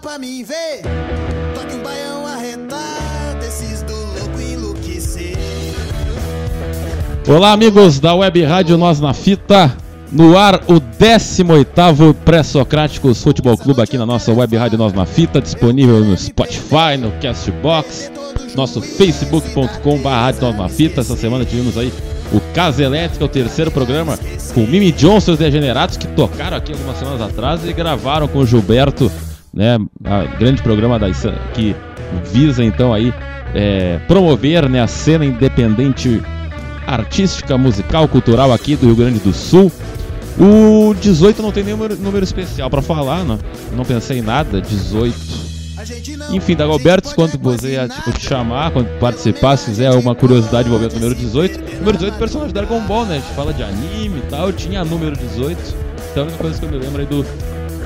Pra mim ver. Toque um baião arretado, esses do louco enlouquecer. Olá, amigos da Web Rádio Nós na Fita. No ar, o 18º Pré-Socráticos Futebol Clube aqui na nossa Web Rádio Nós na Fita, disponível no Spotify, no Castbox, nosso facebook.com.br Rádio Nós na Fita. Essa semana tivemos aí o Casa Elétrica, o terceiro programa, com Mimi Johnson e os Degenerados, que tocaram aqui algumas semanas atrás e gravaram com o Gilberto, né, a grande programa da, que visa então aí é, promover né, a cena independente artística, musical, cultural aqui do Rio Grande do Sul. O 18 não tem nenhum número, especial pra falar, não. Não pensei em nada. 18. Enfim, Dagoberto, quando você tipo, te chamar, quando participar, se fizer alguma curiosidade envolvendo o número 18. Número 18 é personagem Dragon Ball, né? A gente fala de anime e tal. Tinha número 18. Então é uma coisa que eu me lembro aí do.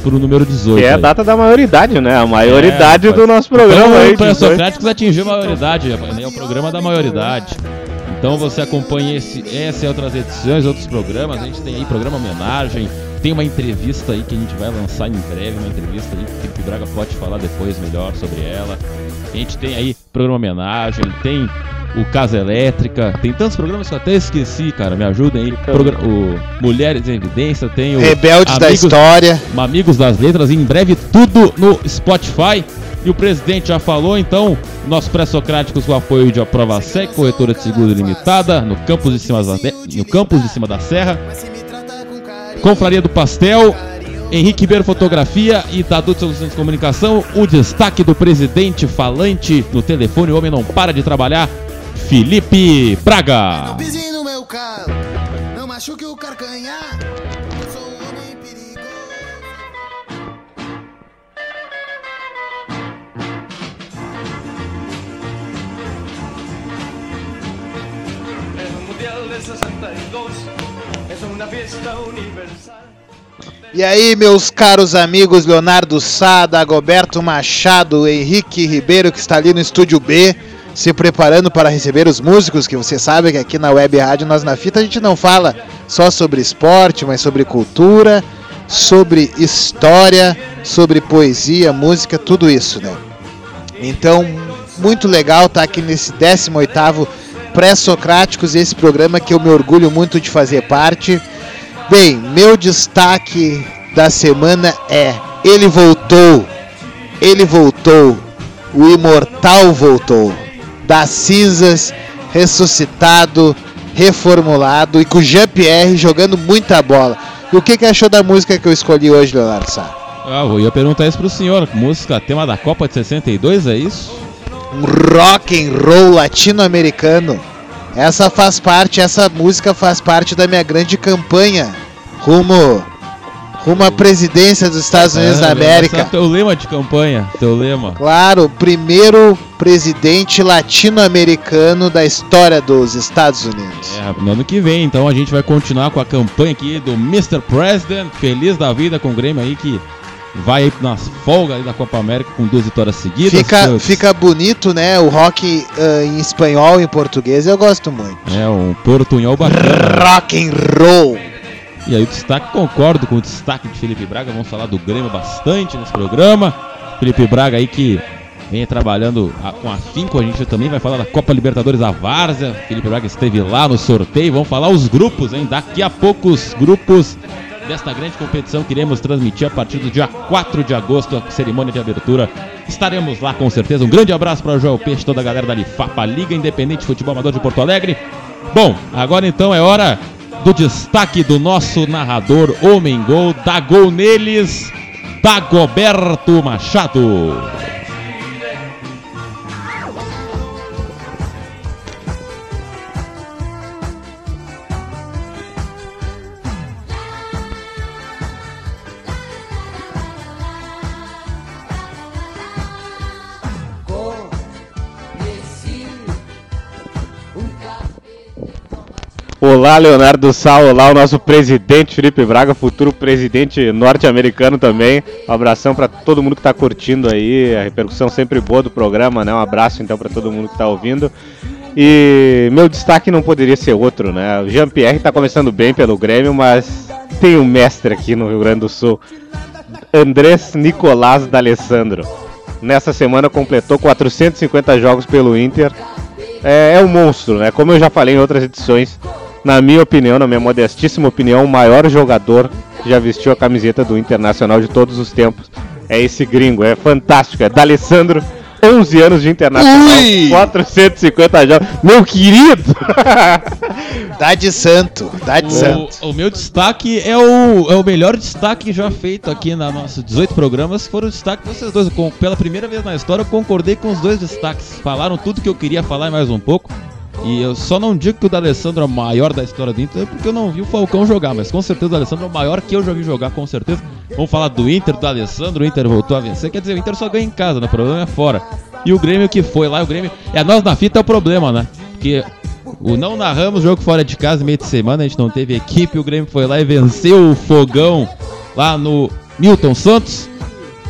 Pro número 18. Que é a aí. data da maioridade, né? A maioridade É, do nosso programa então, aí. O 18. Pré-Socráticos atingiu a maioridade, rapaz, né? É o programa da maioridade. Então você acompanha esse, essa e outras edições, outros programas. A gente tem aí programa homenagem, tem uma entrevista aí que a gente vai lançar em breve, uma entrevista aí que o Braga pode falar depois melhor sobre ela. A gente tem aí programa homenagem, tem o Casa Elétrica, tem tantos programas que eu até esqueci, cara. Me ajudem aí. Progra- o Mulheres em Evidência, tem o Rebeldes da História. Amigos das Letras, em breve tudo no Spotify. E o presidente já falou, então, nosso pré-socráticos com apoio de Aprova Sec, corretora de seguro limitada, no campus de cima da, no campus de cima da Serra, Confraria do Pastel, Henrique Ribeiro Fotografia e Dadu de Soluções de Comunicação. O destaque do presidente falante no telefone, o homem não para de trabalhar, Felipe Braga. Pise no meu não machuque o carcanhar. Eu sou um homem perigoso. El Mundial del 62 es una fiesta universal. E aí, meus caros amigos Leonardo Sá, Dagoberto Machado, Henrique Ribeiro, que está ali no estúdio B, se preparando para receber os músicos, que você sabe que aqui na Web Rádio Nós na Fita a gente não fala só sobre esporte, mas sobre cultura, sobre história, sobre poesia, música, tudo isso, né? Então, muito legal estar aqui nesse 18º Pré-Socráticos, esse programa que eu me orgulho muito de fazer parte. Bem, meu destaque da semana é Ele voltou, ele voltou, o imortal voltou, das cinzas, ressuscitado, reformulado e com o Jean-Pierre jogando muita bola. E o que, que achou da música que eu escolhi hoje, Leonardo Sá? Ah, eu ia perguntar isso pro senhor. Música, tema da Copa de 62, é isso? um rock and roll latino-americano. Essa faz parte, essa música faz parte da minha grande campanha rumo rumo à presidência dos Estados Unidos da É, América. é teu lema de campanha, teu lema. Claro, primeiro presidente latino-americano da história dos Estados Unidos. É, no ano que vem, então a gente vai continuar com a campanha aqui do Mr. President, feliz da vida com o Grêmio aí que vai aí nas folgas da Copa América com duas vitórias seguidas. Fica, Seus- fica bonito, né? O rock ah, em espanhol e em português eu gosto muito. É, um portunhol bacana. Rock and roll. E aí o destaque, concordo com o destaque de Felipe Braga, vamos falar do Grêmio bastante nesse programa. Felipe Braga aí que vem trabalhando a- com afinco, a gente também vai falar da Copa Libertadores da Várzea. Felipe Braga esteve lá no sorteio, vamos falar os grupos, hein? Daqui a pouco os grupos desta grande competição que iremos transmitir a partir do dia 4 de agosto, a cerimônia de abertura. Estaremos lá com certeza. Um grande abraço para o Joel Peixe, toda a galera da Lifapa, Liga Independente de Futebol Amador de Porto Alegre. Bom, agora então é hora do destaque do nosso narrador Homem Gol, dá gol neles, Dagoberto Machado. Olá, Leonardo Sal, olá, o nosso presidente Felipe Braga, futuro presidente norte-americano também. Um abração para todo mundo que está curtindo aí, a repercussão sempre boa do programa, né? Um abraço então para todo mundo que está ouvindo. E meu destaque não poderia ser outro, né? O Jean-Pierre está começando bem pelo Grêmio, mas tem um mestre aqui no Rio Grande do Sul, Andrés Nicolás D'Alessandro. Nessa semana completou 450 jogos pelo Inter. É, é um monstro, né? Como eu já falei em outras edições, na minha opinião, na minha modestíssima opinião, o maior jogador que já vestiu a camiseta do Internacional de todos os tempos é esse gringo. É fantástico, é D'Alessandro. 11 anos de internacional, Ui! 450 jogos. Meu querido! Dá de santo, dá de santo. O, o meu destaque é o, é o melhor destaque já feito aqui na nossa 18 programas. Foram o destaque de vocês dois. Com- pela primeira vez na história, eu concordei com os dois destaques. Falaram tudo que eu queria falar e mais um pouco. E eu só não digo que o D'Alessandro é o maior da história do Inter, porque eu não vi o Falcão jogar, mas com certeza o D'Alessandro é o maior que eu já vi jogar, com certeza. Vamos falar do Inter, do Alessandro, o Inter voltou a vencer. Quer dizer, o Inter só ganha em casa, né? O problema é fora. E o Grêmio que foi lá, o Grêmio. É, nós na fita é o problema, né? Porque o não narramos jogo fora de casa, meio de semana, a gente não teve equipe, o Grêmio foi lá e venceu o fogão lá no Milton Santos.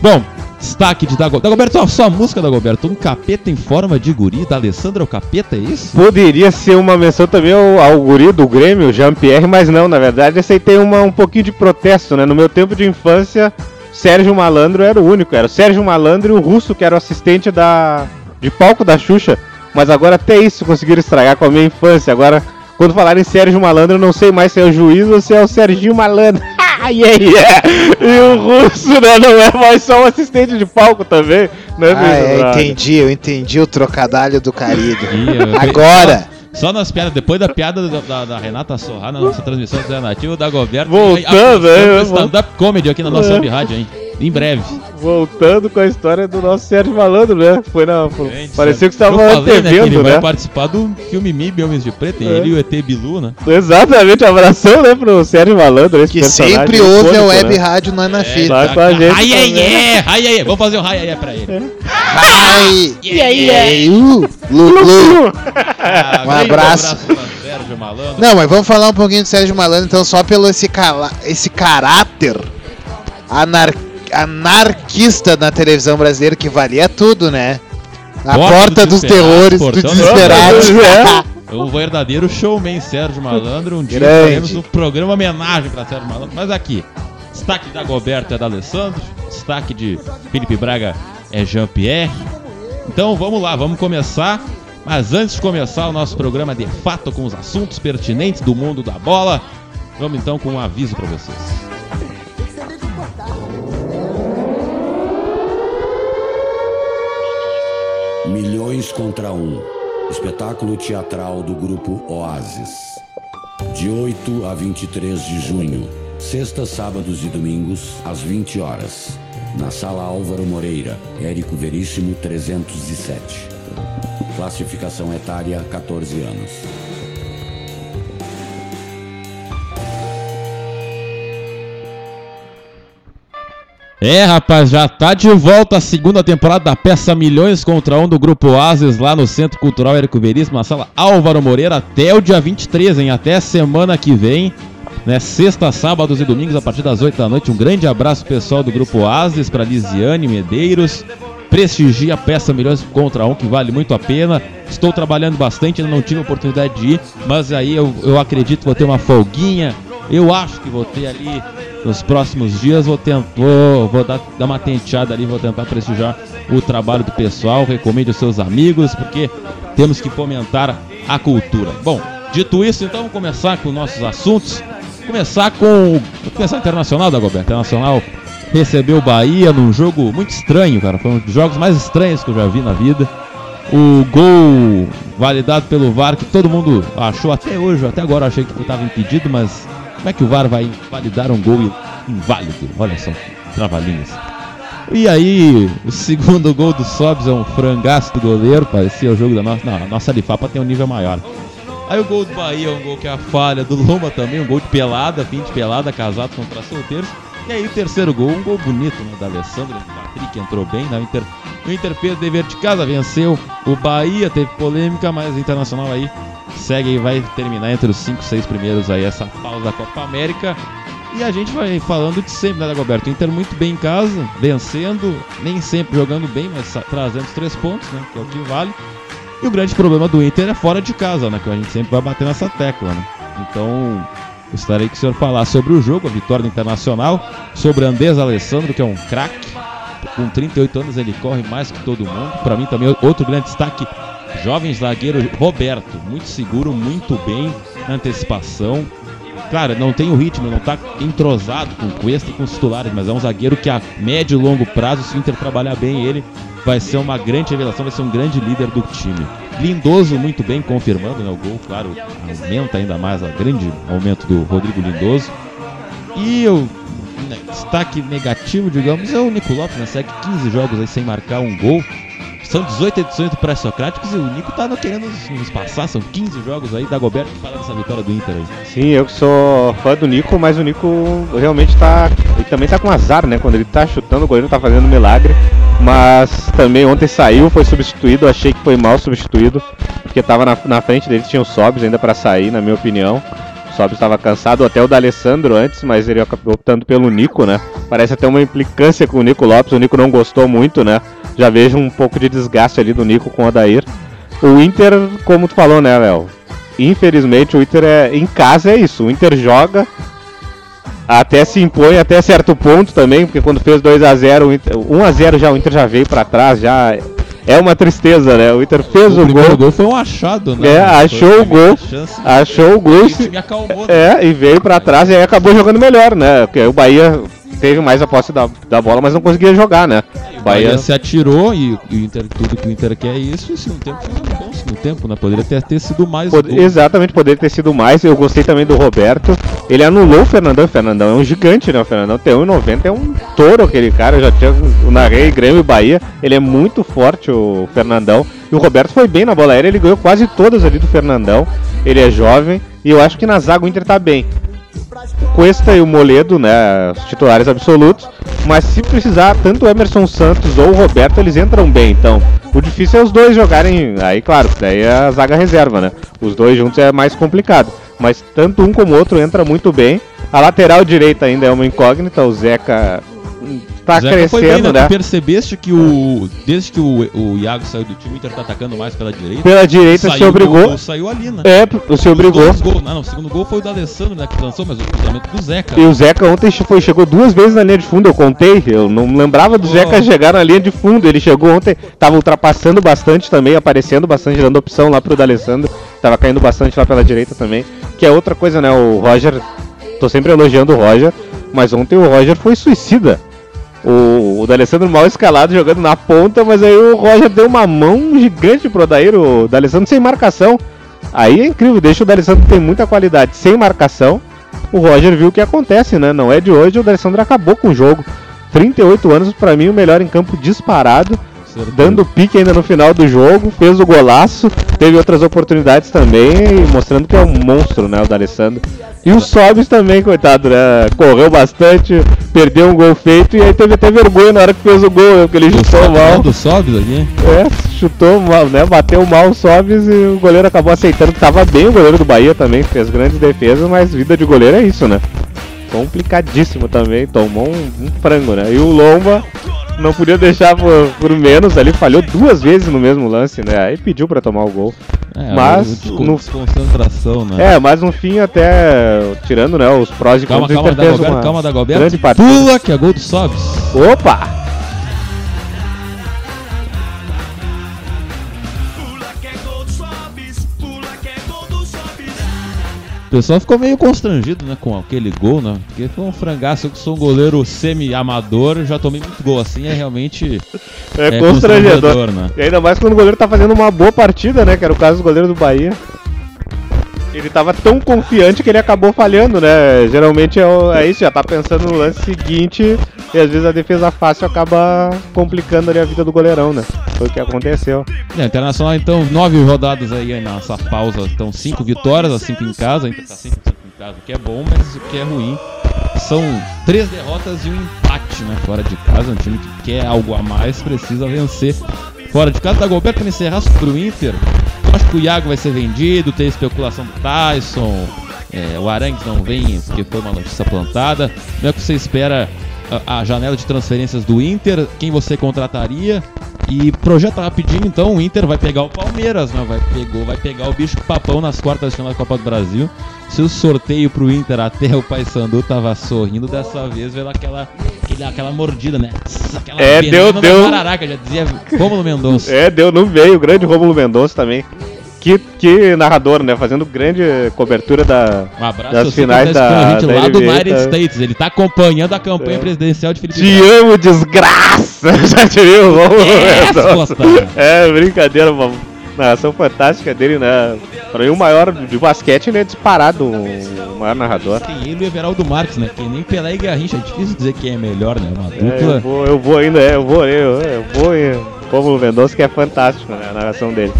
Bom, destaque de Dagoberto. Dagoberto, só, a música Dagoberto. Um capeta em forma de guri, da Alessandra o capeta, é isso? Poderia ser uma menção também ao, ao guri do Grêmio, Jean-Pierre, mas não, na verdade, tem uma, um pouquinho de protesto, né? No meu tempo de infância, Sérgio Malandro era o único, era o Sérgio Malandro e o Russo, que era o assistente da, de palco da Xuxa. Mas agora até isso conseguiram estragar com a minha infância. Agora, quando falarem em Sérgio Malandro, eu não sei mais se é o juiz ou se é o Serginho Malandro. Yeah, yeah. E o Russo, né, não é mais só um assistente de palco também, né, Ah, é, entendi, eu entendi o trocadalho do eu- Agora, Só nas piadas, depois da piada da, da- da Renata Sorra na nossa transmissão alternativa, o Dagoberto. Voltando, é, stand-up comedy aqui na nossa É. web rádio, hein? Em breve. Voltando com a história do nosso Sérgio Malandro, né? Foi na. Gente, parecia que eu estava falei, né, ele antevendo, vai né? participar do filme MIB Homens de Preto, É. ele e o ET Bilu, né? Exatamente, abração, né, pro Sérgio Malandro. Esse que personagem sempre ouve a icônico, web né? rádio não é na É, fita. Tá com a gente Ai, ai, ai, ai, ai, Vamos fazer um ai, ai, ai pra ele. Ai, E aí, ai, uh, lu, lu. Ah, Um abraço. pra Sérgio Malandro. Não, mas vamos falar um pouquinho do Sérgio Malandro, então, só pelo esse, cala- esse caráter anar- anarquista na televisão brasileira que valia tudo, né? A Porta porta, dos dos terrores, dos desesperados. É. O verdadeiro showman Sérgio Malandro. Um dia Grande. faremos um programa homenagem pra Sérgio Malandro. Mas aqui, destaque da Goberto é da Alessandro, destaque de Felipe Braga é Jean-Pierre. Então vamos lá, vamos começar. Mas antes de começar o nosso programa de fato com os assuntos pertinentes do mundo da bola, vamos então com um aviso pra vocês. Milhões contra um. Espetáculo teatral do grupo Oasis. De 8 a 23 de junho. Sextas, sábados e domingos, às 20 horas. Na Sala Álvaro Moreira, Érico Veríssimo 307. Classificação etária 14 anos. É, rapaz, já tá de volta a segunda temporada da peça Milhões contra um do Grupo Oasis lá no Centro Cultural Érico Veríssimo, na sala Álvaro Moreira, até o dia 23, hein? Até semana que vem, né? Sexta, sábados e domingos a partir das 8 da noite. Um grande abraço pessoal do Grupo Oasis para Lisiane Medeiros. Prestigia a peça Milhões contra um, que vale muito a pena. Estou trabalhando bastante, ainda não tive oportunidade de ir, mas aí eu, eu acredito que vou ter uma folguinha. Eu acho que vou ter ali nos próximos dias. Vou, tentar, vou, dar, dar uma tenteada ali, vou tentar prestigiar o trabalho do pessoal. Recomende aos seus amigos, porque temos que fomentar a cultura. Bom, dito isso, então vamos começar com nossos assuntos. Começar com. Começar internacional, Dagoberto. Internacional recebeu o Bahia num jogo muito estranho, cara. Foi um dos jogos mais estranhos que eu já vi na vida. O gol validado pelo VAR, que todo mundo achou até hoje, até agora achei que estava impedido, mas como é que o VAR vai validar um gol inválido? Olha só, trabalhinhos. E aí, o segundo gol do Sobs é um frangaço do goleiro, parecia o jogo da nossa. Não, a nossa Lifapa tem um nível maior. Aí o gol do Bahia é um gol que é a falha do Loma também, um gol de pelada, fim de pelada, casado contra solteiros. E aí terceiro gol, um gol bonito né, da Alessandra, o Patrick entrou bem, o, Inter, o Inter fez dever de casa, venceu o Bahia, teve polêmica, mas o Internacional aí segue e vai terminar entre os 5, 6 primeiros aí essa pausa da Copa América. E a gente vai falando de sempre, né, Dagoberto? O Inter muito bem em casa, vencendo, nem sempre jogando bem, mas trazendo os três pontos, né? Que é o que vale. E o grande problema do Inter é fora de casa, né? Que a gente sempre vai bater nessa tecla, né? Então, gostaria que o senhor falasse sobre o jogo, a vitória Internacional, sobre Andrés Alessandro, que é um craque. Com 38 anos ele corre mais que todo mundo. Para mim também outro grande destaque, jovem zagueiro Roberto, muito seguro, muito bem antecipação. Claro, não tem o ritmo, não tá entrosado com o Cuesta e com os titulares, mas é um zagueiro que a médio e longo prazo, se o Inter trabalhar bem ele, vai ser uma grande revelação, vai ser um grande líder do time. Lindoso muito bem confirmando, né? O gol, claro, aumenta ainda mais o grande aumento do Rodrigo Lindoso. E o né, destaque negativo, digamos, é o Nico Lopes, né? Segue 15 jogos aí sem marcar um gol. São 18 edições do Pré-Socráticos e o Nico tá querendo nos, nos passar. São 15 jogos aí da Goberto que fala dessa vitória do Inter aí. Sim, eu que sou fã do Nico, mas o Nico realmente tá. Ele também tá com azar, né? Quando ele tá chutando, o goleiro tá fazendo milagre. Mas também ontem saiu, foi substituído. Achei que foi mal substituído, porque tava na, na frente dele, tinha o Sobs ainda pra sair, na minha opinião. Sobs estava cansado, até o da Alessandro antes, mas ele acabou optando pelo Nico, né? Parece até uma implicância com o Nico Lopes. O Nico não gostou muito, né? Já vejo um pouco de desgaste ali do Nico com o Adair. O Inter, como tu falou, né, Léo? Infelizmente o Inter é em casa é isso. O Inter joga até se impõe até certo ponto também, porque quando fez 2 a 0, o Inter, 1 a 0 já o Inter já veio pra trás, já é uma tristeza, né? O Inter fez o, primeiro gol, gol foi um achado, né? É, achou o gol, chance. achou o gol, o se- acalmou, né? é, e veio pra trás e aí acabou jogando melhor, né? Porque o Bahia teve mais a posse da, da bola, mas não conseguia jogar, né? O Bahia se atirou e, e o Inter, tudo que o Inter quer é isso. E o segundo tempo foi um bom segundo tempo, né? Poderia ter, ter sido mais Pod-. Exatamente, poderia ter sido mais. Eu gostei também do Roberto. Ele anulou o Fernandão. O Fernandão é um gigante, né? O Fernandão tem 1,90, é um touro aquele cara. Eu já tinha o narrei Grêmio e Bahia. Ele é muito forte, o Fernandão. E o Roberto foi bem na bola aérea. Ele ganhou quase todas ali do Fernandão. Ele é jovem. E eu acho que na zaga o Inter tá bem. Cuesta e o Moledo, né, os titulares absolutos, mas se precisar, tanto o Emerson Santos ou o Roberto, eles entram bem, então. O difícil é os dois jogarem, aí claro, daí é a zaga reserva, né? Os dois juntos é mais complicado, mas tanto um como o outro entra muito bem. A lateral direita ainda é uma incógnita, o Zeca tá Zeca foi bem, crescendo, né? né? Tu percebeste que o. Desde que o, o Iago saiu do time, o Inter tá atacando mais pela direita. Pela direita se obrigou. gol, saiu ali, né? É, se obrigou. Gols- não, não, o segundo gol foi o da Alessandro, né? Que lançou, mas o cruzamento do Zeca. E o Zeca ontem foi, chegou duas vezes na linha de fundo, eu contei, eu não lembrava do Oh. Zeca chegar na linha de fundo, ele chegou ontem, tava ultrapassando bastante também, aparecendo bastante, dando opção lá pro D'Alessandro, tava caindo bastante lá pela direita também, que é outra coisa, né, o Roger, tô sempre elogiando o Roger, mas ontem o Roger foi suicida. O, o D'Alessandro mal escalado jogando na ponta, mas aí o Roger deu uma mão gigante pro Odair, o D'Alessandro sem marcação. Aí é incrível, deixa o D'Alessandro tem muita qualidade sem marcação. O Roger viu o que acontece, né? Não é de hoje, o D'Alessandro acabou com o jogo. 38 anos, pra mim, o melhor em campo disparado. Certeza. Dando pique ainda no final do jogo, fez o golaço, teve outras oportunidades também, mostrando que é um monstro, né, o D'Alessandro. E o Sobis também, coitado, né? Correu bastante, perdeu um gol feito e aí teve até vergonha na hora que fez o gol, né, porque ele chutou mal. do Sobs aqui. É, chutou mal, né? Bateu mal o Sobis e o goleiro acabou aceitando tava bem o goleiro do Bahia também, fez grandes defesas, mas vida de goleiro é isso, né? Complicadíssimo também, tomou um, um frango, né? E o Lomba não podia deixar por, por menos ali, falhou duas vezes no mesmo lance, né? Aí pediu pra tomar o gol. É, Mas no- desconcentração, né? É, mas no fim até, tirando né, os prós e Calma, contras, calma, fez Dagoberto, uma calma, Dagoberto. grande partida. Pula, que é gol do Sobs. Opa! Pessoal ficou meio constrangido, né, com aquele gol, né? Porque foi um frangaço. Eu que sou um goleiro semi-amador, já tomei muito gol assim, é realmente É, constrangedor. né? E ainda mais quando o goleiro tá fazendo uma boa partida, né? Que era o caso do goleiro do Bahia. Ele tava tão confiante que ele acabou falhando, né? Geralmente é, é isso, já tá pensando no lance seguinte e às vezes a defesa fácil acaba complicando ali a vida do goleirão, né? Foi o que aconteceu. É, Internacional, então, nove rodadas aí nessa pausa. Então, cinco vitórias, as cinco em casa. Ainda tá 100% em casa, o que é bom, mas o que é ruim. São três derrotas e um empate, né? Fora de casa. Um time que quer algo a mais, precisa vencer. Fora de casa, Dagoberto, para encerrar sobre o Inter. Que o Iago vai ser vendido, tem especulação do Tyson, é, o Arangues não vem porque foi uma notícia plantada. Como é que você espera a, a janela de transferências do Inter? Quem você contrataria? E projeta rapidinho, então o Inter vai pegar o Palmeiras, né? Vai, pegou, vai pegar o bicho papão nas quartas de final da Copa do Brasil. Se o sorteio pro Inter até o Paysandu tava sorrindo, dessa vez veio aquela, aquele- aquela mordida, né? Aquela É, deu- deu- Jararaca, já dizia Rômulo Mendonça. É, deu no veio, o grande Rômulo Mendonça também. Que, que narrador, né? Fazendo grande cobertura da, Um abraço das finais tá escutando da, da lá do United tá? States. Ele tá acompanhando a campanha É. presidencial de Felipe Te Neto. amo, desgraça! Já te viu? Mendonça. Costa. É, brincadeira, uma narração fantástica dele, né? Pra mim, o maior de basquete, ele é disparado o maior narrador. Tem ele e o Everaldo Marques, né? Que nem Pelé e Garrincha. É difícil dizer quem é melhor, né? Uma É, eu, dupla. vou, eu vou ainda, é, eu vou, eu, eu vou em Rômulo Mendonça, que é fantástico, né? A narração dele.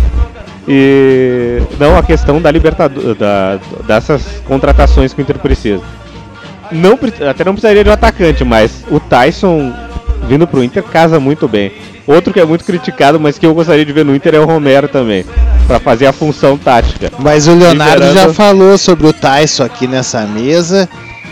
E não a questão da Libertadores, da, dessas contratações que o Inter precisa. Não, até não precisaria de um atacante, mas o Tyson vindo pro Inter casa muito bem. Outro que é muito criticado, mas que eu gostaria de ver no Inter é o Romero também, Pra fazer a função tática. Mas o Leonardo Liberando- já falou sobre o Tyson aqui nessa mesa.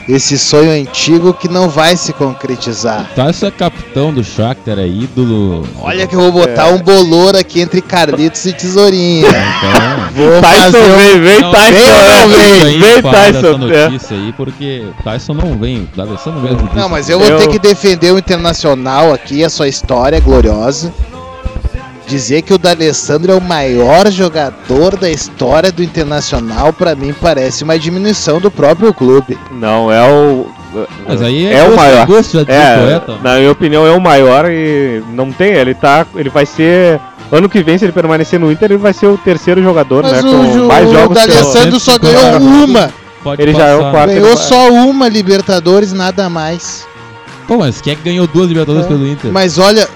Esse sonho antigo que não vai se concretizar. Tyson é capitão do Shakhtar, é ídolo. Olha que eu vou botar É. um bolor aqui entre Carlitos e Tesourinha. Então, Vou Tyson fazer um... vem, vem Não, Tyson, vem né? vem? Vem, Tyson. é. notícia aí, porque Tyson não vem. O D'Alessandro mesmo. Não, mas eu vou Eu- ter que defender o Internacional aqui, a sua história gloriosa. Dizer que o D'Alessandro é o maior jogador da história do Internacional, pra mim parece uma diminuição do próprio clube. Não, é o. Mas aí é o gosto- maior. gosto, já o É, poeta. na minha opinião, é o maior e não tem. Ele tá. Ele vai ser. Ano que vem, se ele permanecer no Inter, ele vai ser o terceiro jogador, Mas né? o, mais o jogos que o- D'Alessandro só 150. ganhou uma. Pode ele já é o passar. quarto. Ganhou ele só uma Libertadores, nada mais. Pô, mas quem é que ganhou duas Libertadores pelo Inter? Mas olha.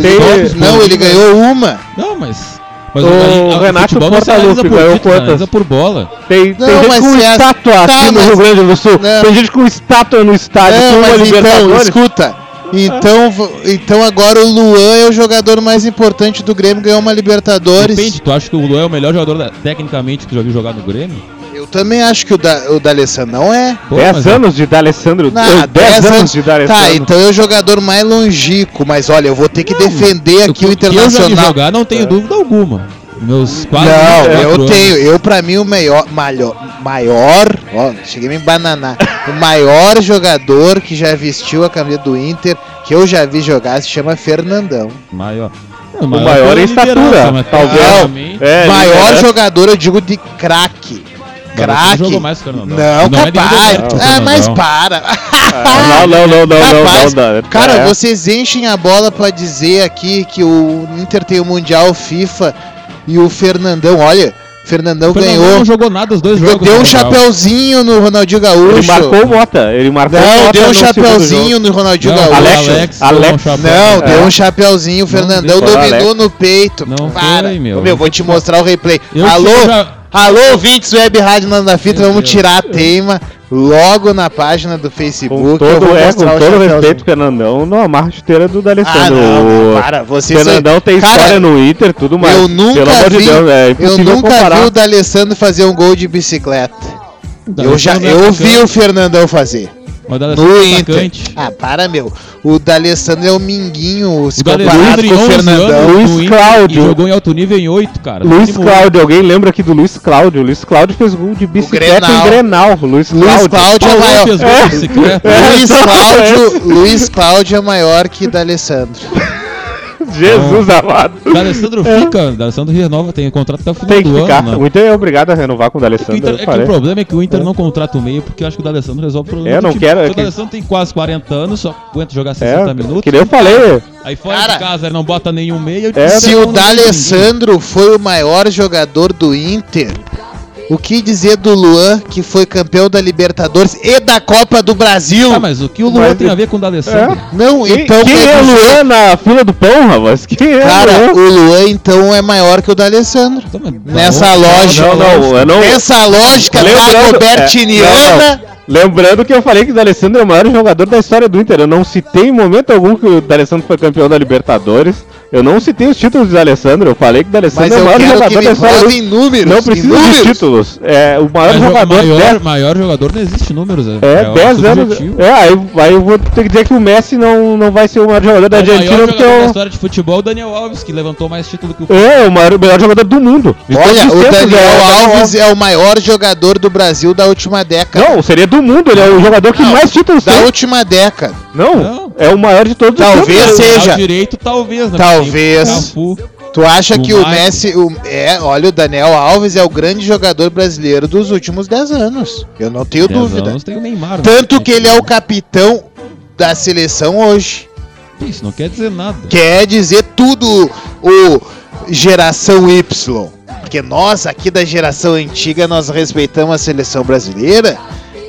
Tem- ele- não, ele ganhou uma. Não, mas. Mas O a- a- Renato Portaluppi analisa por ganhou título, quantas? por bola. Tem, tem Não, gente com estátua tá, aqui no mas- Rio Grande do Sul. Não. Tem gente com estátua no estádio, Não, mas então, escuta. Então, v- então agora o Luan é o jogador mais importante do Grêmio, ganhou uma Libertadores. Depende, tu acha que o Luan é o melhor jogador da- tecnicamente que já viu jogar no Grêmio? Eu também acho que o, da, o D'Alessandro não é. Pô, 10 mas- anos de D'Alessandro. Não, 10 anos de D'Alessandro. Tá, então é o jogador mais longínquo, mas olha, eu vou ter que defender aqui o que eu já vi Internacional. jogar, não tenho dúvida alguma. Meus quase Não, 24 eu anos. tenho, eu pra mim o maior, maior, maior, ó, cheguei a me bananar, o maior jogador que já vestiu a camisa do Inter, que eu já vi jogar, se chama Fernandão. Maior. O maior é estatura, talvez. É, maior jogador, eu digo de craque. Craque. jogou mais que o Fernandão. Não, Não é capaz. demérito, ah, mas Fernandão. para. Ah, Não, não, não, não, não, Capaz. não, não. Cara, É. vocês enchem a bola pra dizer aqui que o Inter tem o Mundial FIFA e o Fernandão, olha, Fernandão O Fernandão ganhou. não jogou nada os dois jogos. Deu um chapeuzinho no Ronaldinho Gaúcho. Ele marcou o Mota. Ele marcou o Não, Mota deu um jogo. no Ronaldinho Não, Gaúcho. Alex- Alex, Alex- deu um. Não, É. deu um chapeuzinho, o Fernandão deu. dominou no peito. Não Para. foi, meu. Ô, meu, vou te mostrar o replay. Eu Alô, já- alô, ouvintes Web Rádio Nando da Fita, Meu vamos Deus. tirar a teima logo na página do Facebook. Com eu todo, vou é, com o todo chapeuzinho. respeito, Fernandão, não amarra a chuteira do Ah, D'Alessandro. não, O não, para, vocês Fernandão tem Cara, história no Inter, tudo mais. Eu nunca Pelo amor vi, de Deus, é eu nunca comparar. vi o D'Alessandro fazer um gol de bicicleta. Eu já é eu vi o Fernandão fazer. Mas o D'Alessandro No é Inter. atacante. Ah, para, meu. O D'Alessandro é o minguinho, se O comparado com o 11 Fernandão. Luiz Cláudio. jogou em alto nível em 8, cara. Luiz Cláudio, alguém lembra aqui do Luiz Cláudio? O Luiz Cláudio fez gol de bicicleta Grenal. em Grenal. Luiz Luiz Cláudio. Cláudio é maior. É. Luiz Cláudio, Luiz Cláudio é maior que D'Alessandro. Jesus amado. O D'Alessandro fica, o D'Alessandro renova, tem contrato até o final Tem que do ficar. ano. né? O Inter é obrigado a renovar com o É que, o D'Alessandro. Inter- eu é que o problema é que o Inter não contrata o meio, porque eu acho que o D'Alessandro resolve o problema. É, do não time. quero, é Porque O que- D'Alessandro tem quase 40 anos, só aguenta jogar 60 É, minutos. que nem eu falei. Aí fora Cara, de casa ele não bota nenhum meio. É, Se o D'Alessandro foi o maior jogador do Inter, o que dizer do Luan, que foi campeão da Libertadores e da Copa do Brasil? Tá, mas o que o Luan Mas- tem a ver com o D'Alessandro? Não, Quem, então quem é o Luan na fila do pão, rapaz? Quem é Cara, o Luan? o Luan então é maior que o D'Alessandro. Então, Nessa Não, lógica, Não, não, não. Nessa lógica Lembrando- dagobertiniana, é, Lembrando que eu falei que o D'Alessandro é o maior jogador da história do Inter. Eu não citei em momento algum que o D'Alessandro foi campeão da Libertadores. Eu não citei os títulos do D'Alessandro. Eu falei que o D'Alessandro Mas é o maior quero que jogador me da história falem números. Não em precisa números. de títulos. É o maior Mas o jogador maior, dez- maior jogador não existe números. É, o 10 anos. subjetivo. É, aí, aí eu vou ter que dizer que o Messi não, não vai ser o maior jogador da O maior Argentina porque jogador da é o. história de futebol é o Daniel Alves, que levantou mais título que o É, o maior, o melhor jogador do mundo. Olha, o Daniel é o Alves é o maior jogador do Brasil da última década. Não, seria do mundo, ele é o jogador que Não, mais títulos Da tem. última década. Não, Não. É o maior de todos Talvez os tempos. seja. Direito, talvez. Né? Talvez. O. Tu acha O que o Maicon. Messi. O, é, olha, o Daniel Alves é o grande jogador brasileiro dos últimos 10 anos. Eu não tenho 10 dúvida. anos tem o Neymar. né? Tanto que ele é o capitão da seleção hoje. Isso não quer dizer nada. Quer dizer tudo o geração Y. Porque nós, aqui da geração antiga, nós respeitamos a seleção brasileira.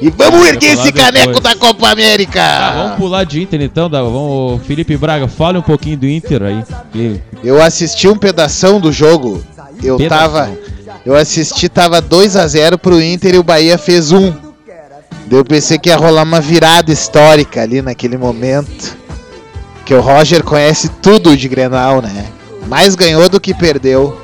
E vamos Ah, erguer esse caneco depois. da Copa América! Ah, vamos pular de Inter então. Vamos, Felipe Braga, fale um pouquinho do Inter aí. E- Eu assisti um pedação do jogo. Eu Pedação. tava. Eu assisti, tava 2 a 0 pro Inter e o Bahia fez um. Eu pensei que ia rolar uma virada histórica ali naquele momento. Que o Roger conhece tudo de Grenal, né? Mais ganhou do que perdeu.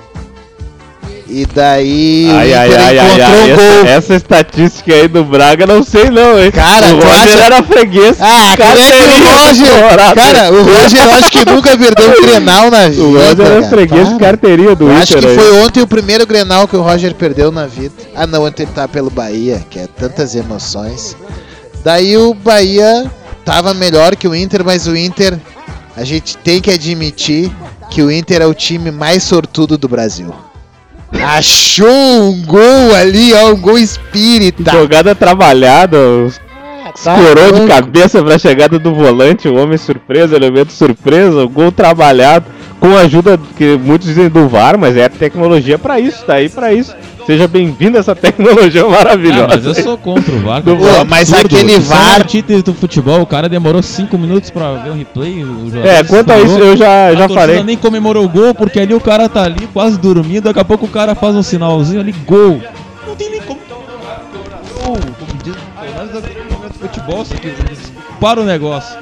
E daí Ai, ai, ai, encontrou ai. um Essa, gol. essa estatística aí do Braga, não sei não, hein? Cara, o Roger acha- era freguês. Ah, como é que o Roger. Cara, o Roger acho que nunca perdeu um Grenal na vida. O Roger era cara. freguês de carteirinha do Eu Inter. acho que aí. foi ontem o primeiro Grenal que o Roger perdeu na vida. Ah não, ontem ele tá pelo Bahia, que é tantas emoções. Daí o Bahia tava melhor que o Inter, mas o Inter, a gente tem que admitir que o Inter é o time mais sortudo do Brasil. Achou um gol ali, ó, um gol espírita. Jogada trabalhada, os Tá Escorou de cabeça pra chegada do volante, o homem surpresa, elemento surpresa, o gol trabalhado, com a ajuda que muitos dizem do VAR, mas é tecnologia pra isso, tá aí pra isso. Seja bem-vindo a essa tecnologia Ah, maravilhosa. mas eu sou contra o VAR. Pô, mas Absurdo. aquele é VAR- antítese do futebol, o cara demorou 5 minutos pra ver o replay. É, quanto a isso eu já, A já falei. nem comemorou o gol, porque ali o cara tá ali quase dormindo, daqui a pouco o cara faz um sinalzinho ali, gol. Não tem nem como comemorar, gol, como diz, pelo menos naquele momento do futebol, isso aqui, para o negócio.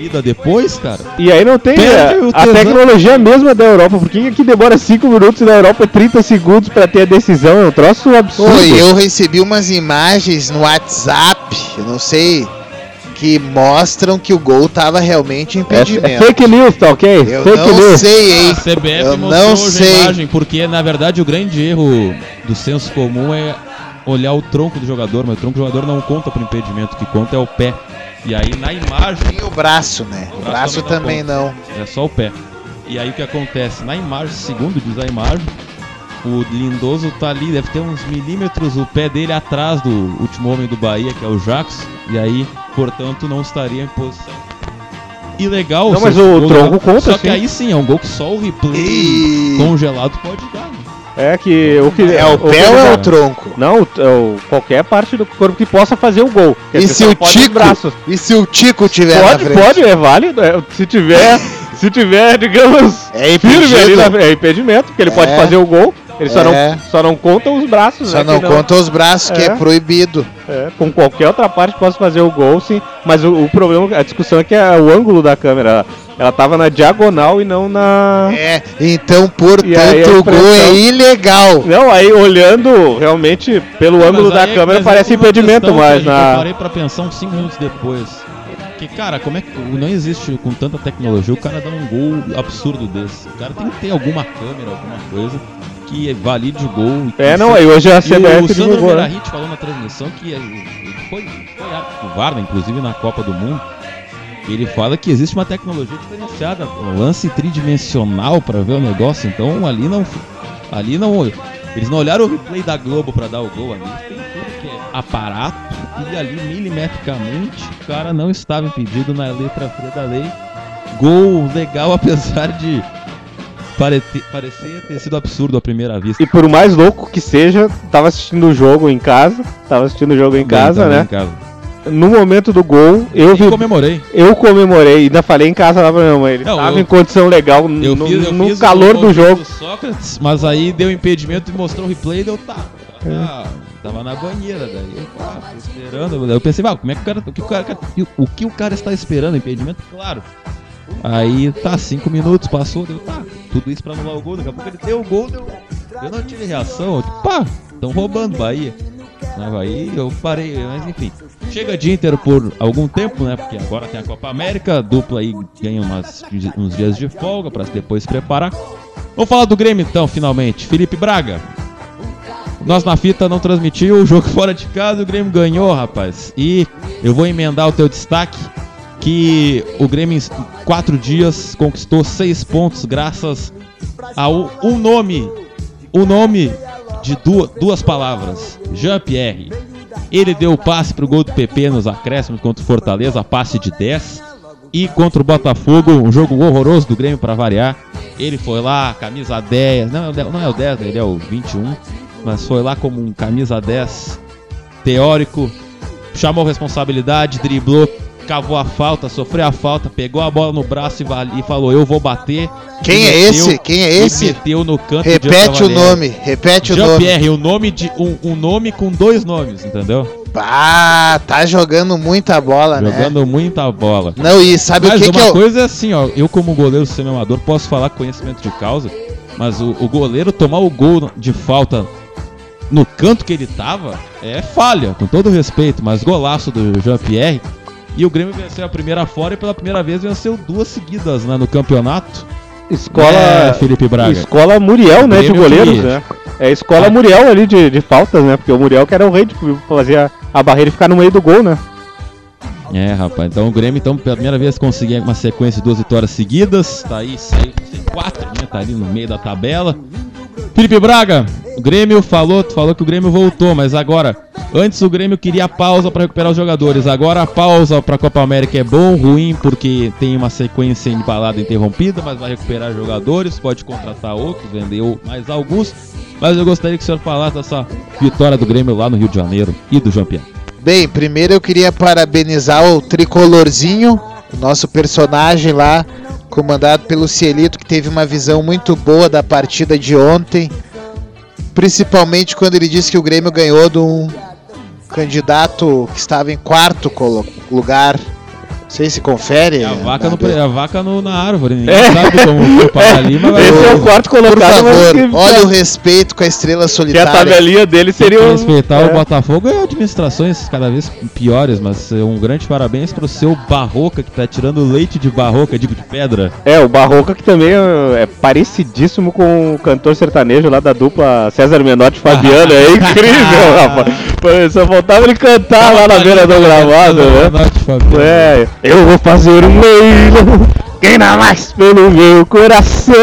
E aí, valida depois, cara. E aí não tem Perde a, a tecnologia mesma da Europa. Por que aqui demora 5 minutos e na Europa é 30 segundos pra ter a decisão? É um troço absurdo. Oi, eu recebi umas imagens no WhatsApp, eu não sei, que mostram que o gol tava realmente É, impedimento. é fake news, tá ok? Eu fake não news. sei, hein? A CBF Eu não sei. imagem, porque na verdade o grande erro do senso comum é olhar o tronco do jogador, mas o tronco do jogador não conta pro impedimento, o que conta é o pé. E aí na imagem E o braço, né? O O braço braço também também não. é só o pé. E aí o que acontece? Na imagem, segundo diz a imagem, o Lindoso tá ali, deve ter uns milímetros o pé dele atrás do último homem do Bahia, que é o Jacques, e aí, portanto, não estaria em posição. E legal, Não, mas o gol tronco conta, Só que sim. aí sim, é um gol que só o replay E- congelado pode dar. né? É que o que É o que pé ou é o tronco? Não, o- é o- qualquer parte do corpo que possa fazer o gol. E se o pode Tico, braços. e se o Tico tiver Pode, pode, é válido. é, se tiver, se tiver, digamos, É impedido. na, é impedimento, porque ele pode É. fazer o gol. Ele só, É. não, só não conta os braços, Só né, não que conta os braços, que é, É. proibido. É, com qualquer outra parte posso fazer o gol, sim. Mas o, o problema, a discussão é que é o ângulo da câmera. Ela tava na diagonal e não na. É, então, portanto, o gol é ilegal. Não, aí olhando realmente pelo ângulo da aí- câmera parece impedimento, mas que Eu na. parei pra pensar uns 5 minutos depois. Que, cara, como é que. Não existe com tanta tecnologia o cara dar um gol absurdo desse. O cara tem que ter alguma câmera, alguma coisa que valide o gol. e É, não, aí hoje a E o CBF Sandro né? Merahit falou na transmissão que ele foi, foi árbitro do VAR, né, inclusive na Copa do Mundo. Ele fala que existe uma tecnologia diferenciada, um lance tridimensional para ver o negócio. Então ali não, ali não, eles não olharam o replay da Globo para dar o gol ali. Tem tudo que é aparato e ali milimetricamente o cara não estava impedido na letra fria da lei. Gol legal apesar de parecer ter sido absurdo à primeira vista. E por mais louco que seja, tava assistindo o jogo em casa. Tava assistindo o jogo em casa, Também, né? em casa. No momento do gol, eu vi. comemorei. Eu comemorei, ainda falei em casa lá pra minha mãe. Ele Não, tava eu- em condição legal Eu no, fiz, eu no calor do jogo. Sócrates, mas aí deu impedimento e mostrou o replay e deu tá. tá tava na banheira, daí eu ah, tô esperando. Eu pensei, ah, como é que o cara. O que o cara, o que o cara está esperando? Impedimento? Claro. Aí tá, cinco minutos, passou, deu, tá, tudo isso pra anular o gol, daqui a pouco ele deu o gol, deu, eu não tive reação, eu, tipo, pá, estão roubando Bahia. Aí eu parei, mas enfim. Chega de Inter por algum tempo, né? Porque agora tem a Copa América, a dupla aí ganha umas, uns dias de folga pra depois se preparar. Vamos falar do Grêmio então, finalmente. Felipe Braga. Nós na fita não transmitiu o jogo fora de casa, o Grêmio ganhou, rapaz. E eu vou emendar o teu destaque que o Grêmio em quatro dias conquistou seis pontos graças a um nome, um nome de duas, duas palavras, Jean-Pierre. Ele deu o passe para o gol do PP nos acréscimos contra o Fortaleza, passe de 10. E contra o Botafogo, um jogo horroroso do Grêmio para variar. Ele foi lá, camisa 10, não, não é o 10, ele é o 21, mas foi lá como um camisa 10 teórico, chamou responsabilidade, driblou, cavou a falta, sofreu a falta, pegou a bola no braço e, e falou: Eu vou bater. Quem é meteu, esse? Quem é esse? meteu no canto Repete o nome, repete o nome. Jean-Pierre, o nome de um, um, nome com dois nomes, entendeu? Ah, tá jogando muita bola, jogando né? Jogando muita bola. Não, e sabe mas o que uma que eu... coisa é assim, ó, eu como goleiro semi-amador posso falar com conhecimento de causa, mas o, o goleiro tomar o gol de falta no canto que ele tava é falha, com todo respeito, mas golaço do Jean-Pierre e o Grêmio venceu a primeira fora e pela primeira vez venceu duas seguidas né, no campeonato. Escola é, Felipe Braga. Escola Muriel, né, de goleiros, né? É escola ah. Muriel ali de, de faltas, né? Porque o Muriel que era o rei de fazer a, a barreira e ficar no meio do gol, né? É, rapaz. Então o Grêmio, então, pela primeira vez, conseguiu uma sequência de duas vitórias seguidas. Tá aí, seis, quatro, né? Tá ali no meio da tabela. Felipe Braga, o Grêmio falou, falou que o Grêmio voltou, mas agora, antes o Grêmio queria pausa para recuperar os jogadores. Agora a pausa para a Copa América é bom, ruim, porque tem uma sequência embalada interrompida, mas vai recuperar jogadores, pode contratar outros, vender mais alguns. Mas eu gostaria que o senhor falasse dessa vitória do Grêmio lá no Rio de Janeiro e do Jean-Pierre. Bem, primeiro eu queria parabenizar o tricolorzinho, o nosso personagem lá, comandado pelo Cielito, que teve uma visão muito boa da partida de ontem. Principalmente quando ele disse que o Grêmio ganhou de um candidato que estava em quarto lugar não sei se confere. É a vaca, no, é a vaca no, na árvore, ninguém é. sabe como foi parar ali, mas vai Esse é o quarto colocado. Por favor, que... olha o respeito com a estrela solitária. Que a tabelinha dele seria o... Respeitar é. o Botafogo e administrações cada vez piores, mas um grande parabéns pro seu Barroca, que tá tirando leite de Barroca, digo, de pedra. É, o Barroca que também é, é parecidíssimo com o cantor sertanejo lá da dupla César Menotti Fabiano, é incrível, rapaz. Só faltava ele cantar lá na beira do gramado, né? É, eu vou fazer um leilão. Quem dá mais pelo meu coração?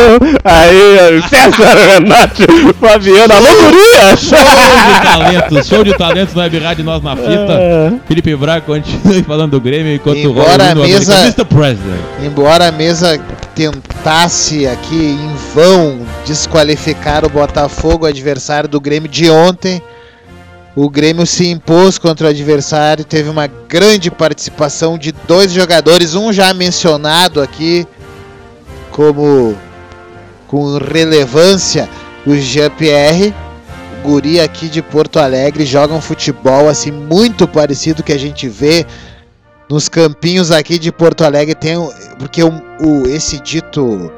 Aí, César Renato, Fabiana, alô, guria! Show de talentos, show de talentos na Web Rádio Nós na Fita. É. Felipe Braga continua falando do Grêmio enquanto embora o a mesa, Mr. President. Embora a mesa tentasse aqui em vão desqualificar o Botafogo, adversário do Grêmio de ontem, o Grêmio se impôs contra o adversário, teve uma grande participação de dois jogadores, um já mencionado aqui como com relevância, o Jean-Pierre, guri aqui de Porto Alegre, joga um futebol assim muito parecido que a gente vê nos campinhos aqui de Porto Alegre. Tem porque o, o esse dito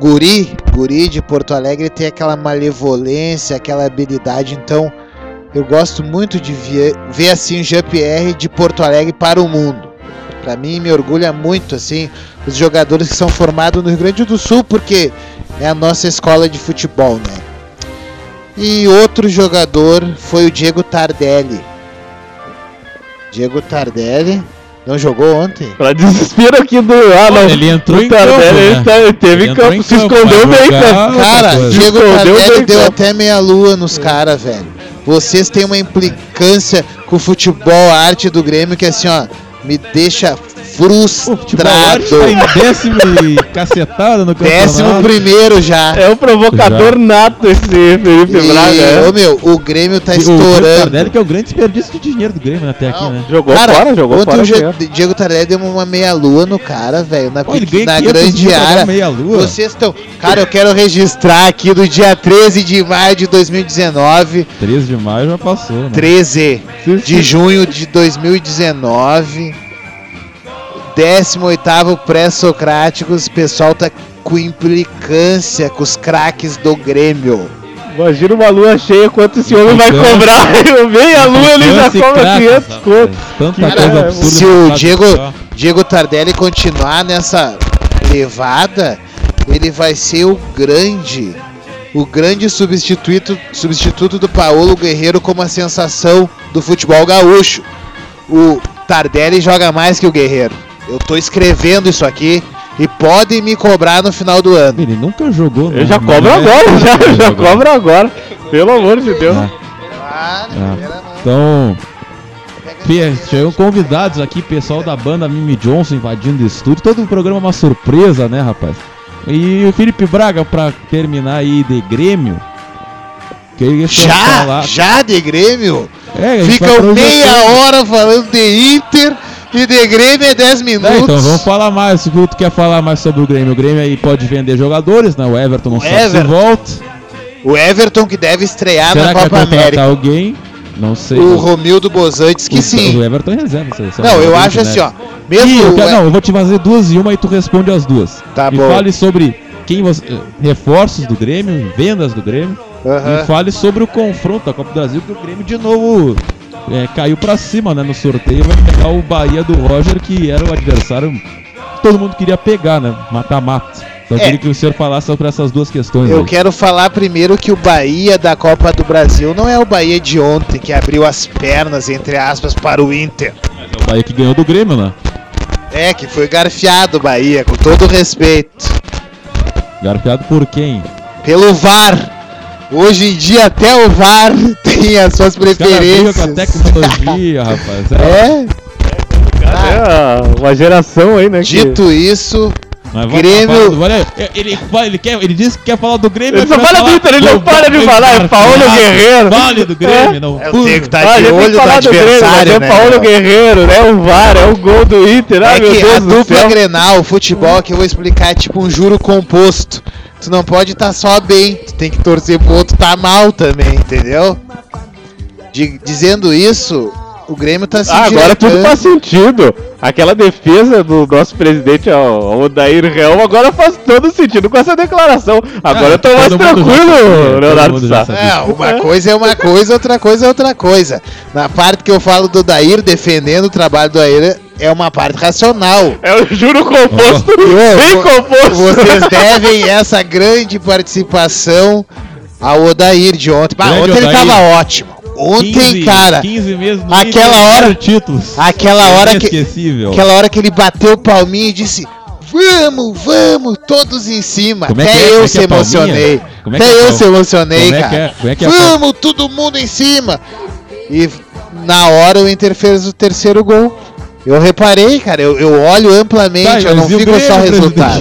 guri, guri de Porto Alegre tem aquela malevolência, aquela habilidade, então eu gosto muito de ver, ver assim o Jean-Pierre de Porto Alegre para o mundo. Para mim me orgulha muito assim os jogadores que são formados no Rio Grande do Sul porque é a nossa escola de futebol, né? E outro jogador foi o Diego Tardelli. Diego Tardelli não jogou ontem? Pra desespero aqui do. Ah, não. Ele entrou em Tardelli, campo. Né? Ele, teve ele campo, se escondeu bem, cara. Cara, Diego Tardelli deu até meia lua nos caras, velho. Vocês têm uma implicância com o futebol, a arte do Grêmio, que é assim, ó, me deixa frustrado. tá em décimo e cacetada no campeonato. Décimo primeiro já. É o provocador Já. nato esse Felipe Braga. E, é. ô meu, o Grêmio tá E O Diego estourando. Tardelli, que é o grande desperdício de dinheiro do Grêmio né, até aqui, né? Jogou Cara, fora, jogou ontem fora. o dinheiro. Ge- Diego Tardelli deu uma meia-lua no cara, velho, na, Pô, na 500 grande área. Vocês estão... Cara, eu quero registrar aqui do dia 13 de maio de 2019, 13 de maio já passou, né? 13 de junho de 2019, 18º pré-socráticos, o pessoal tá com implicância com os craques do Grêmio. Imagina uma lua cheia, quanto esse homem vai cobrar. Meia lua ele já cobra craques, 500 rapaz. conto. Cara, se o Diego-. Diego Tardelli continuar nessa levada, ele vai ser o grande, o grande substituto, substituto do Paulo Guerreiro como a sensação do futebol gaúcho. O Tardelli joga mais que o Guerreiro. Eu tô escrevendo isso aqui e podem me cobrar no final do ano. Ele nunca jogou, né? Eu já Mas cobro é- agora, já, já Jogou. cobro agora. Pelo amor de Deus. Ah. Ah, Ah. Então, chegam convidados aqui, pessoal da banda Mimi Johnson invadindo o estúdio. Todo o programa é uma surpresa, né, rapaz? E o Felipe Braga, pra terminar aí de Grêmio. Que Já, falar- já de Grêmio. É, Ficam meia hora falando de Inter e de Grêmio é 10 minutos. É, então vamos falar mais. Se tu quer falar mais sobre o Grêmio, o Grêmio aí pode vender jogadores, né? O Everton não sabe se Everton. volta. O Everton que deve estrear Será na que vai Copa contratar América. alguém? Não sei. O Romildo Bozantes que O- sim. O Everton é reserva. seleção, Não, né? eu acho que, assim, né? ó. Mesmo eu o quero- E- não, eu vou te fazer duas e uma e tu responde as duas. Tá Me bom. fale sobre quem você, reforços do Grêmio, vendas do Grêmio. Aham. E fale sobre o confronto da Copa do Brasil, que o Grêmio de novo eh, caiu pra cima, né? No sorteio vai pegar o Bahia do Roger, que era o adversário que todo mundo queria pegar, né? Mata-mata. Então eu É. queria que o senhor falasse sobre essas duas questões. Eu aí. quero falar primeiro que o Bahia da Copa do Brasil não é o Bahia de ontem que abriu as pernas, entre aspas, para o Inter. Mas é o Bahia que ganhou do Grêmio, né? É, que foi garfiado o Bahia, com todo respeito. Garfiado por quem? Pelo VAR. Hoje em dia até o VAR tem as suas preferências. com a tecnologia, rapaz. É. É, É uma geração aí, né? que- dito isso, Mas Grêmio- do- olha, ele, fala- ele, quer, ele disse que quer falar do Grêmio. Ele só fala do Inter, ele não para de falar, é Paulo Guerreiro. Fale do Grêmio, não. eu Pô, tenho que estar Ah, a de que olho do Grêmio, adversário, é né? Paulo meu? Guerreiro, né? O VAR, é o gol do Inter. Ai, É meu que a do dupla. Grenal, o futebol, que eu vou explicar, é tipo um juro composto. Tu não pode estar só bem, tu tem que torcer pro outro tá mal também, entendeu? Di- dizendo isso, o Grêmio tá se Ah, agora tudo faz sentido. Aquela defesa do nosso presidente, ao ao Odair Helm, agora faz todo sentido com essa declaração. Agora Ah, eu tô mais tranquilo, Leonardo Sá. É, uma coisa é uma coisa, outra coisa é outra coisa. Na parte que eu falo do Dair defendendo o trabalho do Dair, é uma parte racional. É o juro composto, bem vo- composto. Vocês devem essa grande participação ao Odair de ontem. Bah, Grande ontem ele Odair. tava ótimo. Ontem, 15, cara, 15 meses no aquela hora- títulos. aquela hora que- aquela hora que ele bateu o palminho e disse: Vamos, vamos, todos em cima. Como é Até é? eu é se é emocionei. É Até é eu se emocionei, é cara. é? É é Vamos, todo mundo em cima. E na hora o Inter fez o terceiro gol. Eu reparei, cara, eu, eu olho amplamente, Tá, eu não fico só resultado.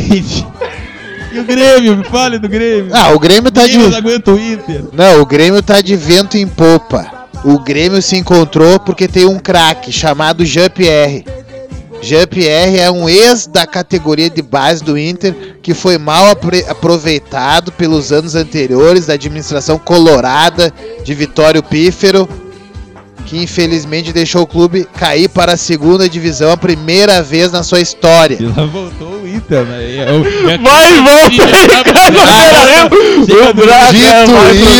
E o Grêmio, me fale do Grêmio. Ah, o Grêmio tá de. Ninguém mais aguenta o Inter. Não, o Grêmio tá de vento em popa. O Grêmio se encontrou porque tem um craque chamado Jean-Pierre. Jean-Pierre é um ex da categoria de base do Inter que foi mal aproveitado pelos anos anteriores da administração colorada de Vitório Pífero, que infelizmente deixou o clube cair para a segunda divisão a primeira vez na sua história. E lá voltou o Inter, né? O- é- Vai, volta o do- Braga Dito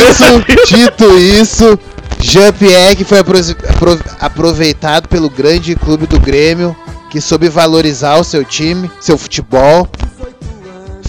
isso, dito isso, Jean-Pierre que foi apro- apro- aproveitado pelo grande clube do Grêmio, que soube valorizar o seu time, seu futebol.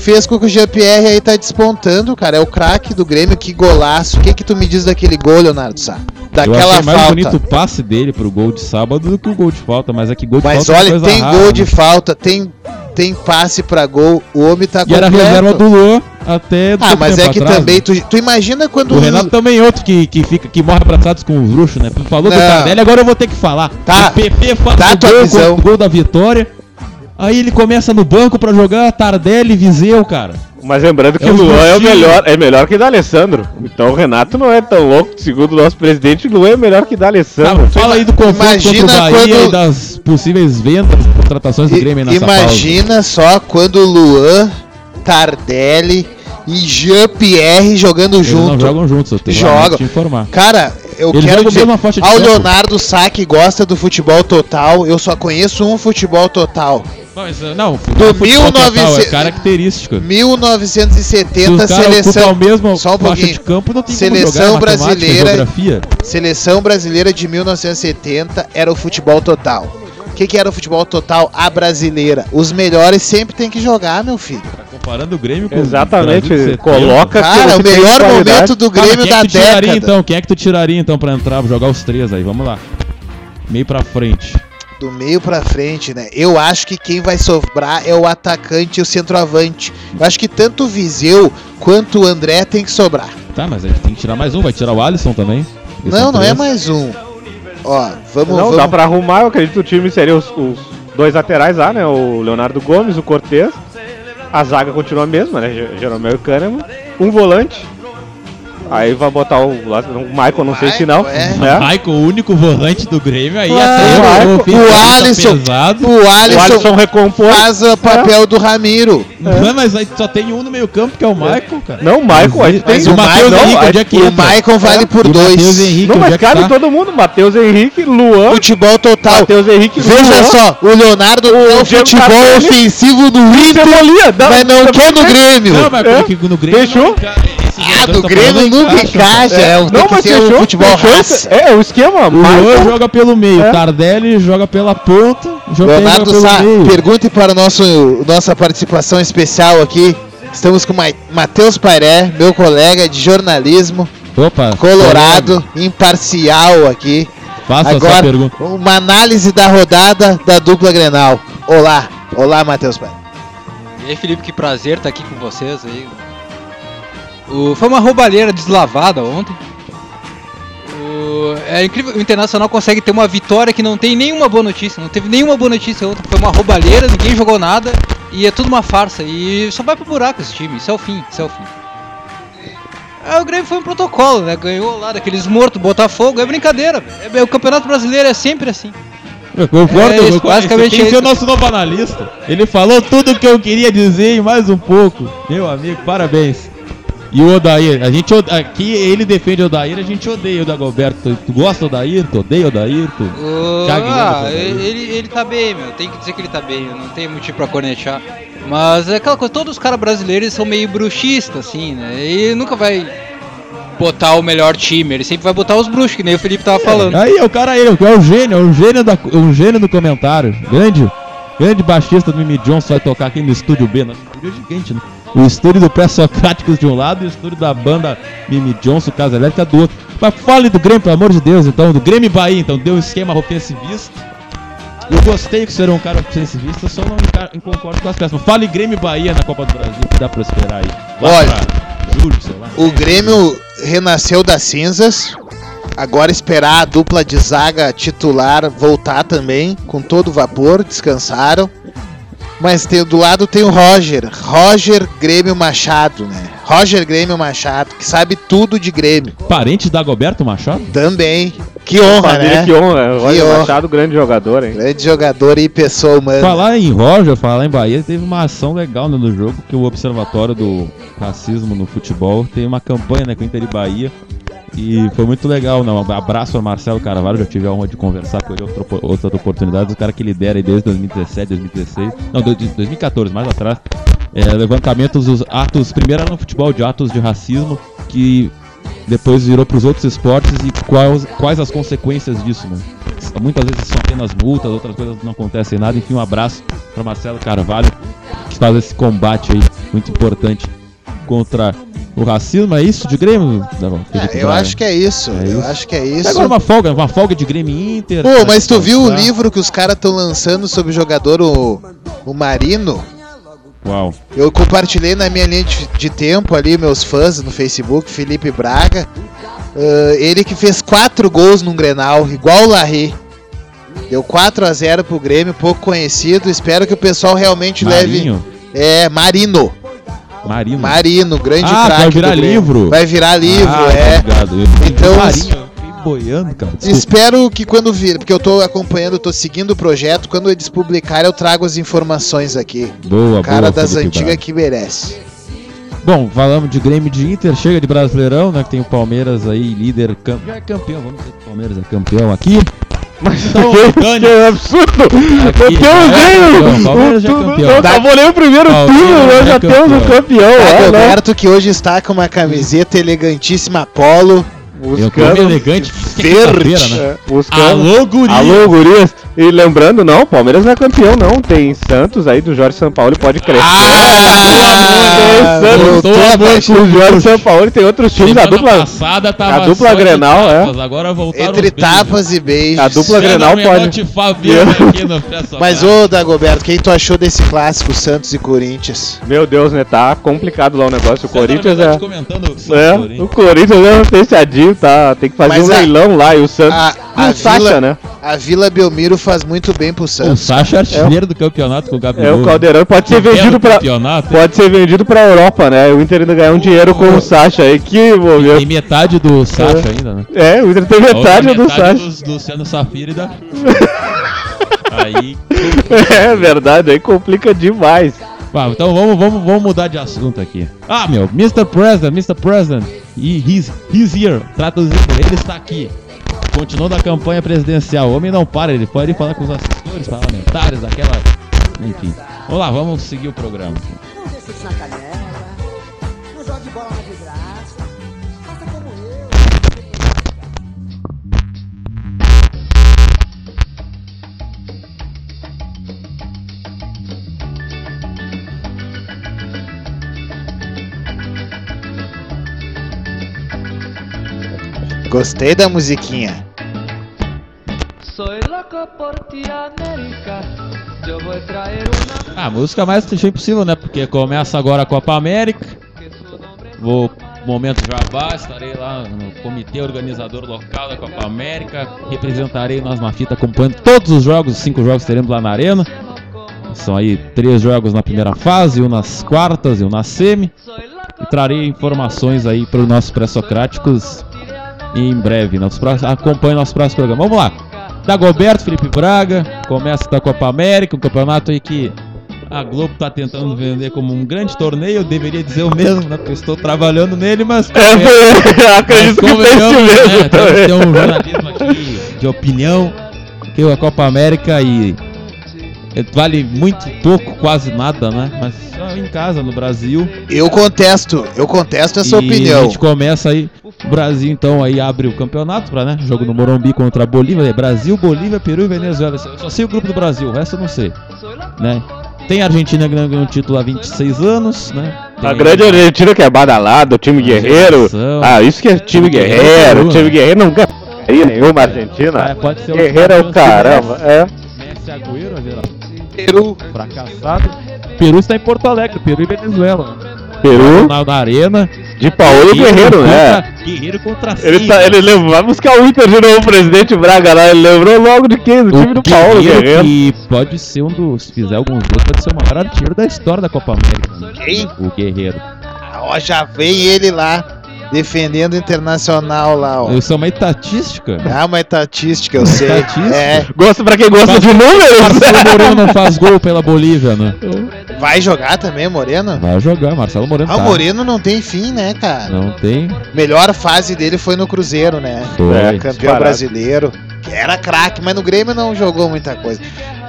Fez com que o Jean-Pierre aí tá despontando, cara. É o craque do Grêmio, que golaço. O que que tu me diz daquele gol, Leonardo Sá? Eu Daquela achei mais falta. bonito o passe dele pro gol de sábado do que o gol de falta, mas é que gol de Mas falta é olha, coisa tem rara, gol né? de falta, tem, tem passe pra gol. O homem tá E era a completo. reserva do Luan até Ah, pouco mas é que atrás, também, né? tu, tu imagina quando O Renato também é outro que, que, fica, que morre abraçados com os bruxos, né? Falou do Não. Tardelli, agora eu vou ter que falar. Tá. O PP fala Tá do tua gol, do gol da vitória Aí ele começa no banco pra jogar Tardelli e Viseu, cara. Mas lembrando que É o Luan é o melhor, é melhor que o D'Alessandro. Então o Renato não é tão louco, segundo o nosso presidente, o Luan é melhor que o Tá, D'Alessandro. fala aí do confronto contra o Imagina Bahia quando- e das possíveis vendas, contratações do I- Grêmio nessa pausa. Imagina só quando o Luan, Tardelli e Jean-Pierre jogando Eles não junto. jogam juntos, eu tenho Jogam. que te informar. Cara, eu Eles quero dizer, ao. Leonardo Sá que gosta do futebol total, eu só conheço um futebol total. Não, isso- não, Do futebol total 1900 é característica. 1970, Se os caras seleção, ocupam a mesma só um pouquinho. de campo, não tem Seleção é brasileira-. Seleção brasileira de 1970 era o futebol total. O que, que era o futebol total? A brasileira. Os melhores sempre tem que jogar, meu filho. Tá comparando o Grêmio com Exatamente, o Brasil de 70. coloca Cara, o melhor momento do Tá, mas Grêmio quem é da que tu tiraria década. então? Quem é que tu tiraria então pra entrar, jogar os três aí? Vamos lá. Meio pra frente. Do meio pra frente, né? Eu acho que quem vai sobrar é o atacante e o centroavante. Eu acho que tanto o Viseu quanto o André tem que sobrar. Tá, mas a gente tem que tirar mais um. Vai tirar o Alisson também? Eles não, não é mais um. Ó, vamos, Não, vamos. dá pra arrumar, eu acredito que o time seria os, os dois laterais lá, né? O Leonardo Gomes, o Cortez. A zaga continua a mesma, né? Jeromel e Kahneman. Um volante. Aí vai botar o, lá- o Michael, não sei se não. É. né? Michael, o único volante do Grêmio aí. Claro. até Michael. o O Alisson, pesado. o O Alisson, Alisson recompôs. faz o papel do Ramiro. Não, mas aí só tem um no meio campo que é o Michael, cara. Não, o Michael, aí tem o o Matheus Michael- Henrique, onde é que O? Maicon vale por o Matheus dois. Henrique, Não, mas é cabe tá? todo mundo. Matheus Henrique, Luan. Futebol total. Matheus Henrique, Veja Luan. só, o Leonardo é o Diego futebol ofensivo do Inter, mas não quer no Grêmio. Não, mas É. no Grêmio Fechou? Ah, do Grêmio nunca encaixa. É, tem Não, que mas ser o futebol raça. esse- É, o esquema. O Luan joga pelo meio, É. Tardelli joga pela ponta, joga Leonardo joga Sá, pergunte para nosso nossa participação especial aqui. Estamos com Ma- Matheus Pairé, meu colega de jornalismo, Opa, colorado, imparcial aqui. Faça Agora, pergunta. uma análise da rodada da dupla Grenal. Olá, olá Matheus Pairé. E aí, Felipe, que prazer estar aqui com vocês aí. O- foi uma roubalheira deslavada ontem. O- é incrível, o Internacional consegue ter uma vitória que não tem nenhuma boa notícia. Não teve nenhuma boa notícia ontem. Foi uma roubalheira, ninguém jogou nada e é tudo uma farsa. E só vai pro buraco esse time. Isso é o fim, isso é o fim. É, o Grêmio foi um protocolo, né? Ganhou lá daqueles mortos, Botafogo. É brincadeira. É- é- o Campeonato Brasileiro é sempre assim. Eu concordo, É concordo. basicamente Esse tem que é o nosso novo analista. Ele falou tudo o que eu queria dizer e mais um pouco. Meu amigo, parabéns. E o Odair, a gente aqui ele defende o Odair, a gente odeia o Dagoberto. Tu, tu gosta do Odair? Tu odeia o Odair? Tu... O- Caguei ah, ele, ele, tá bem, meu. Tem que dizer que ele tá bem. eu Não tem motivo pra cornetear. Mas é aquela coisa, todos os caras brasileiros são meio bruxistas, assim, né? E nunca vai botar o melhor time. Ele sempre vai botar os bruxos, que nem o Felipe tava falando. Aí é o cara aí, é o gênio, é o gênio, da, é um gênio do comentário. Grande, grande baixista do Mimi Johnson vai tocar aqui no estúdio B. Nosso estúdio é gigante, né? O estúdio do Pré-Socráticos de um lado e o estúdio da banda Mimi Johnson, Casa Elétrica do outro. Mas fale do Grêmio, pelo amor de Deus, então, do Grêmio Bahia, então, deu um esquema ofensivista. Eu gostei que você era um cara ofensivista, só não concordo com as peças. Fale Grêmio Bahia na Copa do Brasil, que dá pra esperar aí. Lá Olha, pra julho, sei lá. O Grêmio renasceu das cinzas. Agora esperar a dupla de zaga titular voltar também, com todo vapor, descansaram. Mas tem, do lado tem o Roger, Roger Grêmio Machado, né? Roger Grêmio Machado, que sabe tudo de Grêmio. Parente da Goberto Machado? Também. Que honra, família né? que honra. Roger honra. Machado, grande jogador, hein? Grande jogador e pessoa humana. Falar em Roger, falar em Bahia, teve uma ação legal né, no jogo que o Observatório do Racismo no Futebol tem uma campanha né, com o Inter e Bahia. E foi muito legal, né? Um abraço ao Marcelo Carvalho, já tive a honra de conversar com ele outra, outras oportunidades. O cara que lidera aí desde 2017, 2016, não, do- de 2014, mais atrás. É, levantamentos dos atos, primeiro era no futebol de atos de racismo, que depois virou para os outros esportes e quais, quais as consequências disso, né? Muitas vezes são apenas multas, outras coisas não acontecem nada. Enfim, um abraço para Marcelo Carvalho, que faz esse combate aí muito importante contra o racismo. É isso de Grêmio? Davão? É, eu acho que é isso. É eu isso. acho que é isso. Agora uma folga, uma folga de Grêmio Inter. Pô, mas tu viu o livro que os caras estão lançando sobre o jogador, o, o Marino? Uau. Eu compartilhei na minha linha de, de tempo ali, meus fãs no Facebook, Felipe Braga. Ah, ele que fez quatro gols num Grenal, igual o Larry. Deu 4 a 0 pro Grêmio, pouco conhecido. Espero que o pessoal realmente Marinho. leve. É, Marino. Marino. Marino, grande Ah, craque. vai virar livro. Vai virar livro, Ah, é. obrigado. Eu- Então, Marinho, boiando, cara. Desculpa. Espero que quando vir, porque eu tô acompanhando, tô seguindo o projeto, quando eles publicarem eu trago as informações aqui. Boa, O cara boa, das antigas que merece. Bom, falamos de Grêmio de Inter, chega de Brasileirão, né? Que tem o Palmeiras aí, líder, cam... já é campeão, vamos dizer que o Palmeiras é campeão aqui. Mas Então, que, que absurdo! Aqui, Nós temos é ganho! Palmeiras já é O- campeão. Nós acabamos o primeiro turno, nós já é temos o campeão. campeão. olha lá. Dagoberto que hoje está com uma camiseta elegantíssima polo. Eu elegante, é verde. né? É, buscando. Alô, guri! Alô, gurias. E lembrando, não, o Palmeiras não é campeão, não. Tem Santos aí do Jorge Sampaoli, pode crescer. Ah, tem Santos voltou a paixão. Jorge Sampaoli, tem outros times. A Semana dupla, passada tava a dupla Grenal, é. tapas, Agora voltaram Entre os beijos. tapas e beijos. a dupla Grenal pode. Mas ô Dagoberto, quem tu achou desse clássico Santos e Corinthians? Meu Deus, né? Tá complicado lá o negócio. O Fernando Corinthians é. comentando o É, Corinthians. o Corinthians é fechadinho, tá? Tem que fazer Mas um a- leilão lá e o Santos. A, a o Sacha, Vila, né? a Vila Belmiro faz muito bem pro O Santos. Sacha é artilheiro do campeonato com o É Gabriel. o Caldeirão. Pode ser vendido pra. campeonato. Pode ser vendido pra Europa, né? O Inter ainda ganhar um dinheiro com o Sacha aí. Que Tem momento. metade do Sacha ainda, né? É, o Inter tem outra metade do Sacha. dos- do Luciano Safira e da Aí. É verdade, aí complica demais. Ah, então vamos, vamos, vamos mudar de assunto aqui. Ah, meu, Mr. President, Mr. President, he, he's, he's here. Traduzindo, ele está aqui. Continuando a campanha presidencial. O homem não para, ele pode falar com os assessores parlamentares, aquela. Enfim. Vamos lá, vamos seguir o programa. Não isso na. Gostei da musiquinha. Voy a Ah, música mais clichê possível, né? Porque começa agora a Copa América. Vou, momento jabá, estarei lá no comitê organizador local da Copa América. Representarei nós na fita acompanhando todos os jogos, os cinco jogos que teremos lá na arena. São aí três jogos na primeira fase, um nas quartas e um na semi. E trarei informações aí para os nossos pré-socráticos em breve. Nos próximos, acompanhe nosso próximo programa. Vamos lá. Dagoberto, Felipe Braga, começa da Copa América, um campeonato aí que a Globo tá tentando vender como um grande torneio. Eu deveria dizer o mesmo, né? Porque eu estou trabalhando nele, mas. É, acredito que Mas pense convenhamos, mesmo né, que também. um jornalismo aqui de opinião que a Copa América e vale muito pouco, quase nada, né? Mas só em casa, no Brasil. Eu contesto, eu contesto essa e opinião. A gente começa aí, o Brasil então aí abre o campeonato para, né? Jogo no Morumbi contra a Bolívia, é Brasil, Bolívia, Peru e Venezuela. Eu só sei o grupo do Brasil, o resto eu não sei, né? Tem a Argentina que ganhou o título há 26 anos, né? Tem A grande Argentina que é badalada, o time guerreiro. geração. Ah, isso que é time Guerreiro, guerreiro. O time né? guerreiro não ganha nenhuma, Argentina. Ah, pode ser o Guerreiro é o campeão caramba. É. Messi Agüero, geral. Peru. Fracassado. Peru está em Porto Alegre, Peru e Venezuela. Peru, Na, na arena. de Paulo Guerreiro, né? Guerreiro contra Ele, seis. tá, ele levou, vai buscar o Inter de novo, o presidente Braga lá. Ele lembrou logo de quem? Do O time do Paulo Guerreiro. que pode ser um dos, se fizer alguns gols, pode ser o maior artilheiro da história da Copa América. Quem? O Guerreiro. Ó, já vem ele lá, defendendo o Internacional lá, ó. Isso é uma estatística. Ah, uma estatística, eu sei. Estatística? É, Gosta pra quem gosta de números. Marcelo Moreno não faz gol pela Bolívia, né? vai jogar também, Moreno? Vai jogar, Marcelo Moreno Ah, o tá. Moreno não tem fim, né, cara? Não tem. Melhor fase dele foi no Cruzeiro, né? Foi. É, Campeão disparado. brasileiro. Era craque, mas no Grêmio não jogou muita coisa.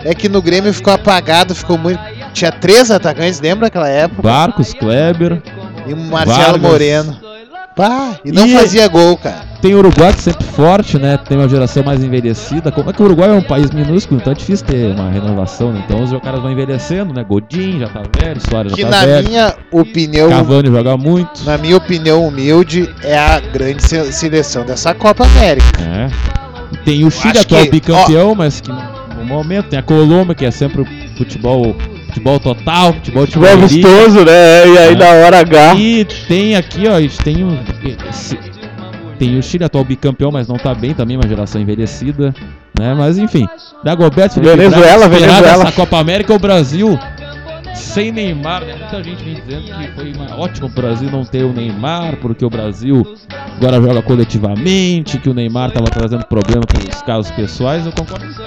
É que no Grêmio ficou apagado, ficou muito. Tinha três atacantes, lembra aquela época? Barcos, Kleber. E o Marcelo Vargas. Moreno. Pá, e não E- fazia gol, cara. Tem o Uruguai que sempre forte, né? Tem uma geração mais envelhecida. Como é que o Uruguai é um país minúsculo, então é difícil ter uma renovação, né? Então os caras vão envelhecendo, né? Godin já tá velho, Soares Que já tá na velho. minha opinião, Cavani joga muito. na minha opinião humilde, é a grande se- seleção dessa Copa América. É. Tem o Chile, atual que- bicampeão, mas que no momento tem a Colômbia, que é sempre o futebol, futebol total, futebol de Futebol vistoso, né? E aí É. na hora H. E tem aqui, ó, tem um. esse- tem o Chile, atual bicampeão, mas não tá bem, também uma geração envelhecida. Né? Mas enfim, Dagoberto Venezuela, Braga, Venezuela. essa Copa América, o Brasil sem Neymar, né? Muita gente vem dizendo que foi uma- ótimo o Brasil não ter o Neymar, porque o Brasil agora joga coletivamente, que o Neymar estava trazendo problema com os casos pessoais. Eu concordo com isso.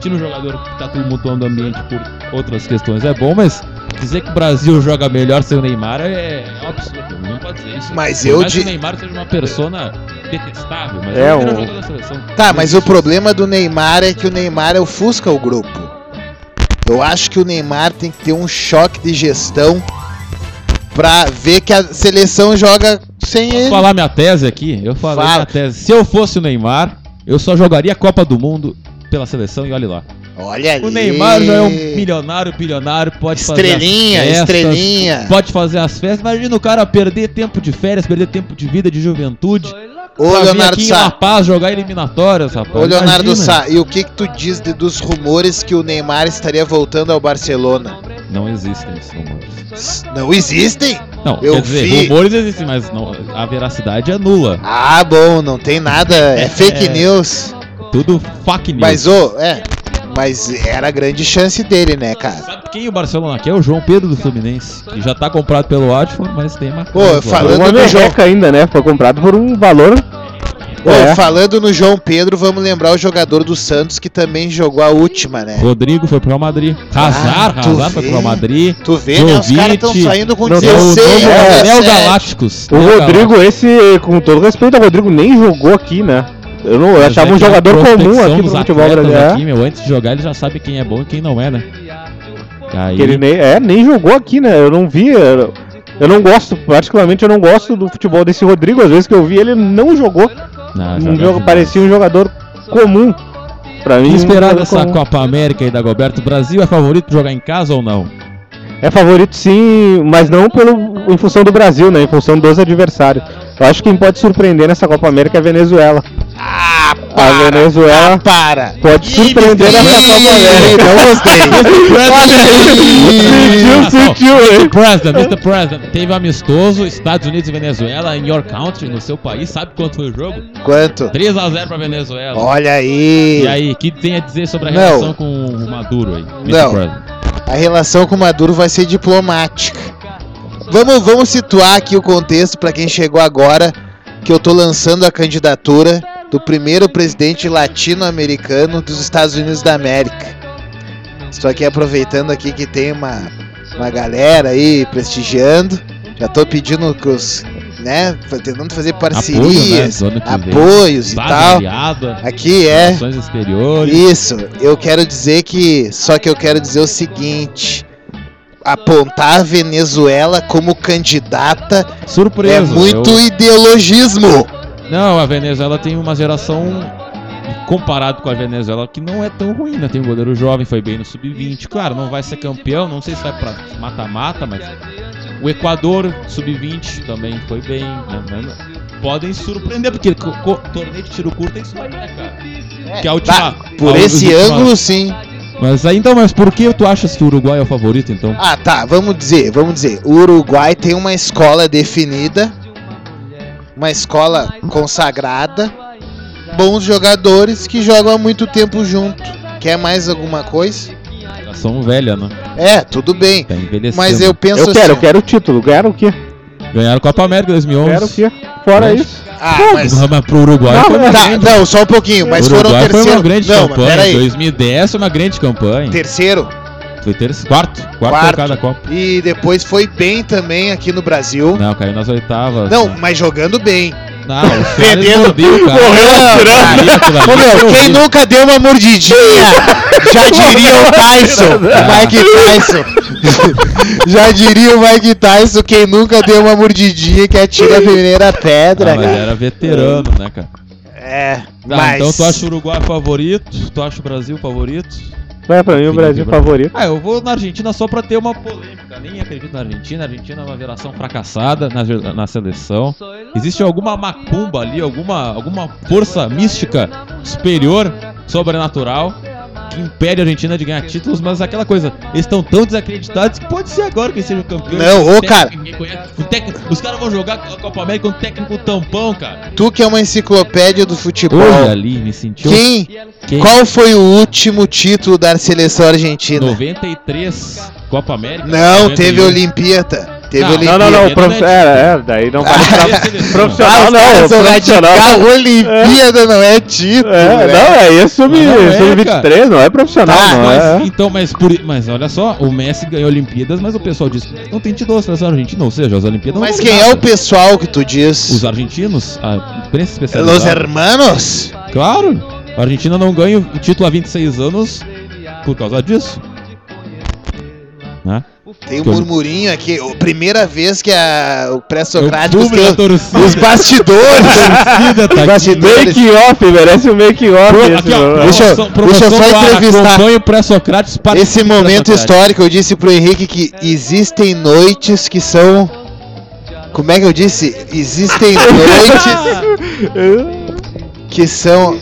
Tira um jogador que tá tumultuando o ambiente por outras questões é bom, mas dizer que o Brasil joga melhor sem o Neymar é, é um absurdo. Não pode dizer isso. Mas eu que di- o Neymar seja uma persona detestável, mas É, é o um- jogador da seleção. Tá, mas o problema do Neymar é que o Neymar ofusca o grupo. Eu acho que o Neymar tem que ter um choque de gestão pra ver que a seleção joga sem Posso ele. falar minha tese aqui? Eu falei Fala. minha tese. Se eu fosse o Neymar, eu só jogaria a Copa do Mundo pela seleção e olha lá. Olha ali. O Neymar já é um milionário, bilionário, pode Estrelinha, fazer as festas, estrelinha. Pode fazer as festas. Imagina o cara perder tempo de férias, perder tempo de vida, de juventude. Ô, pra vir Leonardo aqui em La Sá. Paz jogar eliminatórias, rapaz. Ô, Leonardo Imagina. Sá, e o que que tu diz de- dos rumores que o Neymar estaria voltando ao Barcelona? Não existem esses rumores. Não existem? Não, Eu quer dizer, vi. rumores existem, mas não- a veracidade é nula. Ah, bom, não tem nada, é fake É. news. Tudo fake news. Mas, ô, é, mas era a grande chance dele, né, cara? Sabe quem o Barcelona quer? O João Pedro do Fluminense, que já tá comprado pelo Watford, mas tem uma. Pô, falando Uma do João, ainda, né? Foi comprado por um valor. Ô, É. falando no João Pedro, vamos lembrar o jogador do Santos que também jogou a última, né? Rodrigo foi pro Real Madrid. Hazard, Ah, Hazard foi pro Real Madrid. Tu vê, né? Os caras estão saindo com Não, Tem o 16, novo é, 17. Galácticos. O Neo Rodrigo, esse, com todo respeito ao Rodrigo, nem jogou aqui, né? Eu, não, eu achava um jogador comum aqui pro futebol brasileiro. Aqui, meu, antes de jogar, ele já sabe quem é bom e quem não é, né? Aí, ele nem, é, nem jogou aqui, né? Eu não vi. Eu, eu não gosto, particularmente eu não gosto do futebol desse Rodrigo. Às vezes que eu vi, ele não jogou. não, Um jogo, demais. parecia um jogador comum. Pra mim, E esperar dessa comum. Copa América aí da Goberto, o Brasil é favorito jogar em casa ou não? É favorito sim, mas não pelo, em função do Brasil, né? Em função dos adversários. Eu acho que quem pode surpreender nessa Copa América é a Venezuela. Ah, A para, Venezuela ah, para. pode surpreender nessa Copa América. Não gostei. Sentiu, sentiu, hein? Mr. President, Mr. President, teve um amistoso, Estados Unidos e Venezuela, em your country, no seu país. Sabe quanto foi o jogo? Quanto? 3x0 pra Venezuela. Olha aí. E aí, o que tem a dizer sobre a Não. relação com o Maduro aí? Mr. Não. President? A relação com o Maduro vai ser diplomática. Vamos, vamos situar aqui o contexto para quem chegou agora, que eu tô lançando a candidatura do primeiro presidente latino-americano dos Estados Unidos da América. Estou aqui aproveitando aqui que tem uma, uma galera aí prestigiando. Já tô pedindo que os, né, tentando fazer parcerias, Apoio, né, que vem. apoios e tal. aliada, Aqui é isso, eu quero dizer que. Só que eu quero dizer o seguinte: apontar a Venezuela como candidata Surpresa. é muito eu- ideologismo. Não, a Venezuela tem uma geração comparado com a Venezuela que não é tão ruim, né? Tem um goleiro jovem, foi bem no sub-20. Claro, não vai ser campeão, não sei se vai pra mata-mata, mas o Equador sub-20 também foi bem, né? Mas podem surpreender porque torneio de tiro curto é isso aí, né, cara? Que a última, Tá, por a esse última- ângulo, sim. Mas aí então, mas por que tu achas que o Uruguai é o favorito então? Ah, tá, vamos dizer, vamos dizer. O Uruguai tem uma escola definida, uma escola consagrada, bons jogadores que jogam há muito tempo junto. Quer mais alguma coisa? Geração velha, né? É, tudo bem. Tá envelhecendo. Mas eu penso Eu quero, eu assim. quero o título. Ganharam o quê? Ganharam Copa América 2011. Quero o quê? Fora Mas- isso. Ah, mas. Mas pro Uruguai Não, foi uma Tá, grande não, só um pouquinho, mas o foram Uruguai terceiro. foi uma grande não, mas campanha. peraí. 2010 foi uma grande campanha. Terceiro. Foi terceiro, quarto, quarto, Quarto. colocado da Copa. E depois foi bem também aqui no Brasil. Não, caiu nas oitavas. Não, mas jogando bem. não, o Perdendo. cara. Morreu ali Ô, meu, foi quem nunca deu uma mordidinha? Já diria o Tyson, o Mike Tyson. Já diria o Mike Tyson, quem nunca deu uma mordidinha que atira a primeira pedra, Ah, mas cara. era veterano, né, cara? É, Tá, mas... Então tu acha o Uruguai favorito? Tu acha o Brasil favorito? Vai pra mim o Brasil favorito. Ah, eu vou na Argentina só pra ter uma polêmica. Nem acredito na Argentina. A Argentina é uma geração fracassada na, na seleção. Existe alguma macumba ali, alguma, alguma força mística superior, sobrenatural, impede a Argentina de ganhar títulos, mas aquela coisa, eles estão tão desacreditados que pode ser agora que eles sejam campeões. Não, ô, cara. técnico- os caras vão jogar a Copa América com um técnico tampão, cara. Tu que é uma enciclopédia do futebol. Olha ali, me sentiu. Quem? Quem? Qual foi o último título da seleção argentina? 93 Copa América. Não, 91. teve Olimpíada. Teve Não, Não, Olimpíada. não, não, prof... não é é, é, daí não vale pra profissional, não, profissional. radical, Olimpíada não é título. É, velho. não, é isso, sub- Mas não é, sub-23, não é profissional, Tá, não Mas, é. então, mas, por, mas olha só, o Messi ganhou Olimpíadas, mas o pessoal diz que não tem título da seleção argentina, ou seja, as Olimpíadas não Mas quem é o nada. pessoal que tu diz? Os argentinos, a imprensa Los especializada. hermanos? Claro, a Argentina não ganha o título há 26 anos por causa disso. Né? Tem um murmurinho aqui. a Primeira vez que a, o É o pré-socráticos público, a tem torcida. os bastidores. torcida tá aqui. bastidores. Make-off, merece um make-off. Deixa eu- deixa eu só ar, entrevistar. Acompanhe o pré-Socrates para Esse momento histórico, eu disse pro Henrique que existem noites que são. Como é que eu disse? Existem noites que são.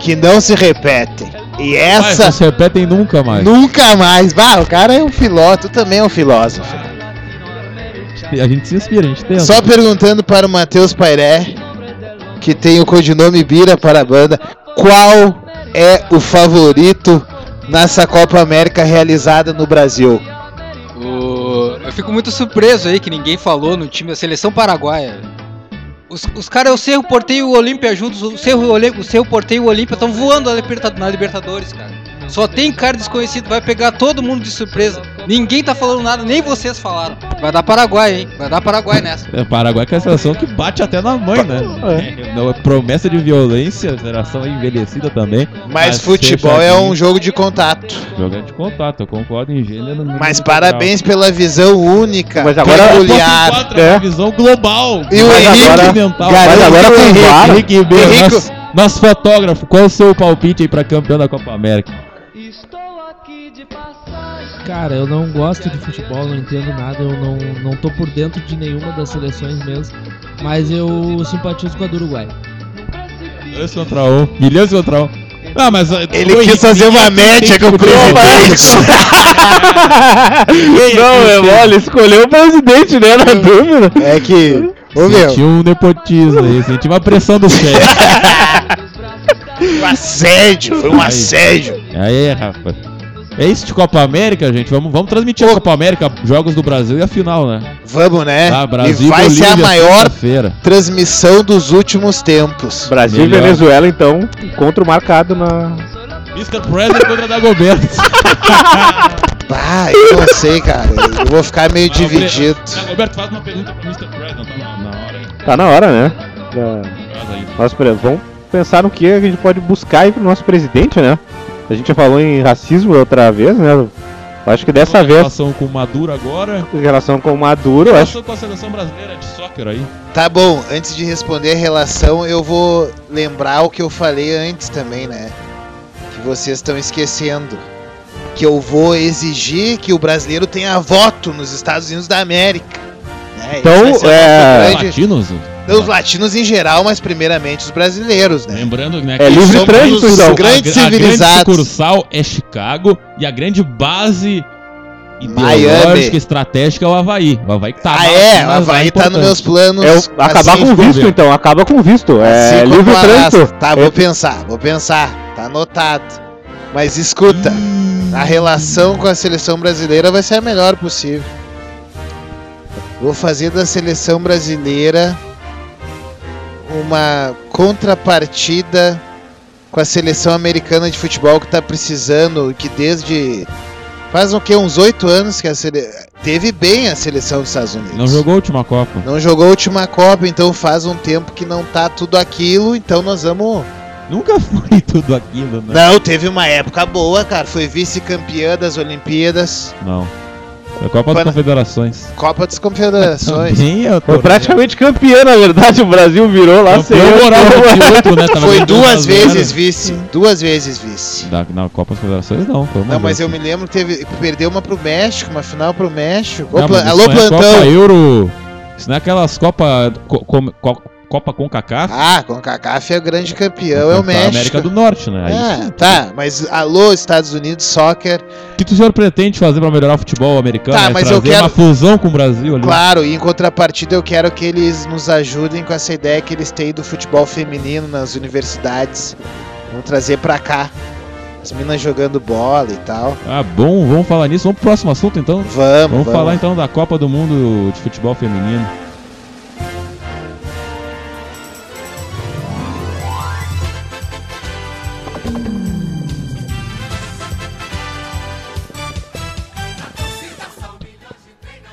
que não se repetem. E Essa... essa Não se repetem nunca mais. nunca mais. Bah, o cara é um filósofo, tu também é um filósofo. A gente se inspira, a gente tenta. Só perguntando para o Matheus Pairé, que tem o codinome Bira para a banda, qual é o favorito nessa Copa América realizada no Brasil? O- Eu fico muito surpreso aí que ninguém falou no time da seleção paraguaia. Os, os caras, o Cerro Porteio e o Olímpia juntos, o Cerro, o Cerro Porteio e o Olímpia estão voando na na Libertadores, cara. Só tem cara desconhecido, vai pegar todo mundo de surpresa. Ninguém tá falando nada, nem vocês falaram. Vai dar Paraguai, hein? Vai dar Paraguai nessa. É, Paraguai que é a seleção que bate até na mãe, né? É. Não, é promessa de violência, geração é envelhecida também. Mas futebol é um jogo de contato. Jogo de contato, eu concordo em gênero. no Mas parabéns pela visão única, Mas agora- peculiar. Quatro, É. é. uma visão global. E o Mas Henrique- agora- mental. Mas agora que o com Henrique- Henrique Henrique- fotógrafo, qual o seu palpite aí pra campeão da Copa América? Estou aqui de passagem. Cara, eu não gosto de futebol, não entendo nada, eu não, não tô por dentro de nenhuma das seleções mesmo, mas eu simpatizo com a do Uruguai. Dois contra um. Milhões contra um. Ah, mas. Ele quis fazer uma média com o presidente. Não, é mole, escolheu o presidente, né? Na dúvida. É que. Ô meu, Sentiu um nepotismo aí, sentiu uma pressão do chefe. um assédio, foi um Aí. assédio. Aí, rapaz. É isso de Copa América, gente. Vamos, vamos transmitir a Copa América, jogos do Brasil e a final, né? Vamos, né? Ah, e vai Bolívia, ser a maior transmissão dos últimos tempos. Brasil e. Venezuela, então, encontro marcado na. Mr. President contra Dagoberto. Ah, eu não sei, cara. Eu vou ficar meio dividido. Dagoberto, faz uma pergunta pro Mr. President, tá na, hora aí. Tá na hora, né? Da- Faz aí. Nosso pre- Vamos pensar no que a gente pode buscar aí pro nosso presidente, né? A gente já falou em racismo outra vez, né? Acho que dessa vez, Relação com o Maduro agora. em relação com o Maduro, eu acho Relação com a seleção brasileira de soccer aí. Tá bom, antes de responder a relação, eu vou lembrar o que eu falei antes também, né? Que vocês estão esquecendo. Que eu vou exigir que o brasileiro tenha voto nos Estados Unidos da América. Né? Então, é- grande- Latinos? Os latinos em geral, mas primeiramente os brasileiros, né? Lembrando né, É que livre somos trânsito, os- então. a- Grandes a, grande civilizados. sucursal é Chicago e a grande base ideológica e estratégica é o Havaí. O Havaí que tá ah, é, o Havaí tá nos meus planos. é o- acabar assim, com o visto, então, acaba com o visto. É assim livre trânsito. Tá, vou É- pensar, vou pensar. Tá anotado. Mas escuta, a relação com a seleção brasileira vai ser a melhor possível. Vou fazer da seleção brasileira uma contrapartida com a seleção americana de futebol que tá precisando, que desde faz o que uns oito anos que a sele... teve bem a seleção dos Estados Unidos. Não jogou a última Copa. Não jogou a última Copa, então faz um tempo que não tá tudo aquilo, então nós vamos. Nunca foi tudo aquilo, né? Não, teve uma época boa, cara. Foi vice-campeã das Olimpíadas, Não. A Copa Foi das Confederações. Copa das Confederações. Também é Foi praticamente campeão, na verdade. O Brasil virou lá sem. Campeão moral 28, né? Foi duas 2 a 0. vezes vice. Duas vezes vice. Da, na Copa das Confederações não, foi uma Não, mas vez. eu me lembro que teve, perdeu uma pro México, uma final pro México. Não, mas Alô, é plantão. Copa Euro. Isso não é aquelas Copa. co- com- co- Copa CONCACAF. Ah, com CACAF é o grande campeão, é o México. América do Norte, né? Aí, É, tá, mas alô, Estados Unidos, soccer. O que o senhor pretende fazer pra melhorar o futebol americano? Tá, É mas eu quero- uma fusão com o Brasil ali. Claro, e em contrapartida eu quero que eles nos ajudem com essa ideia que eles têm do futebol feminino nas universidades. Vamos trazer pra cá. As meninas jogando bola e tal. Ah, bom, vamos falar nisso. Vamos pro próximo assunto então? Vamos, Vamos vamos. falar então da Copa do Mundo de Futebol Feminino.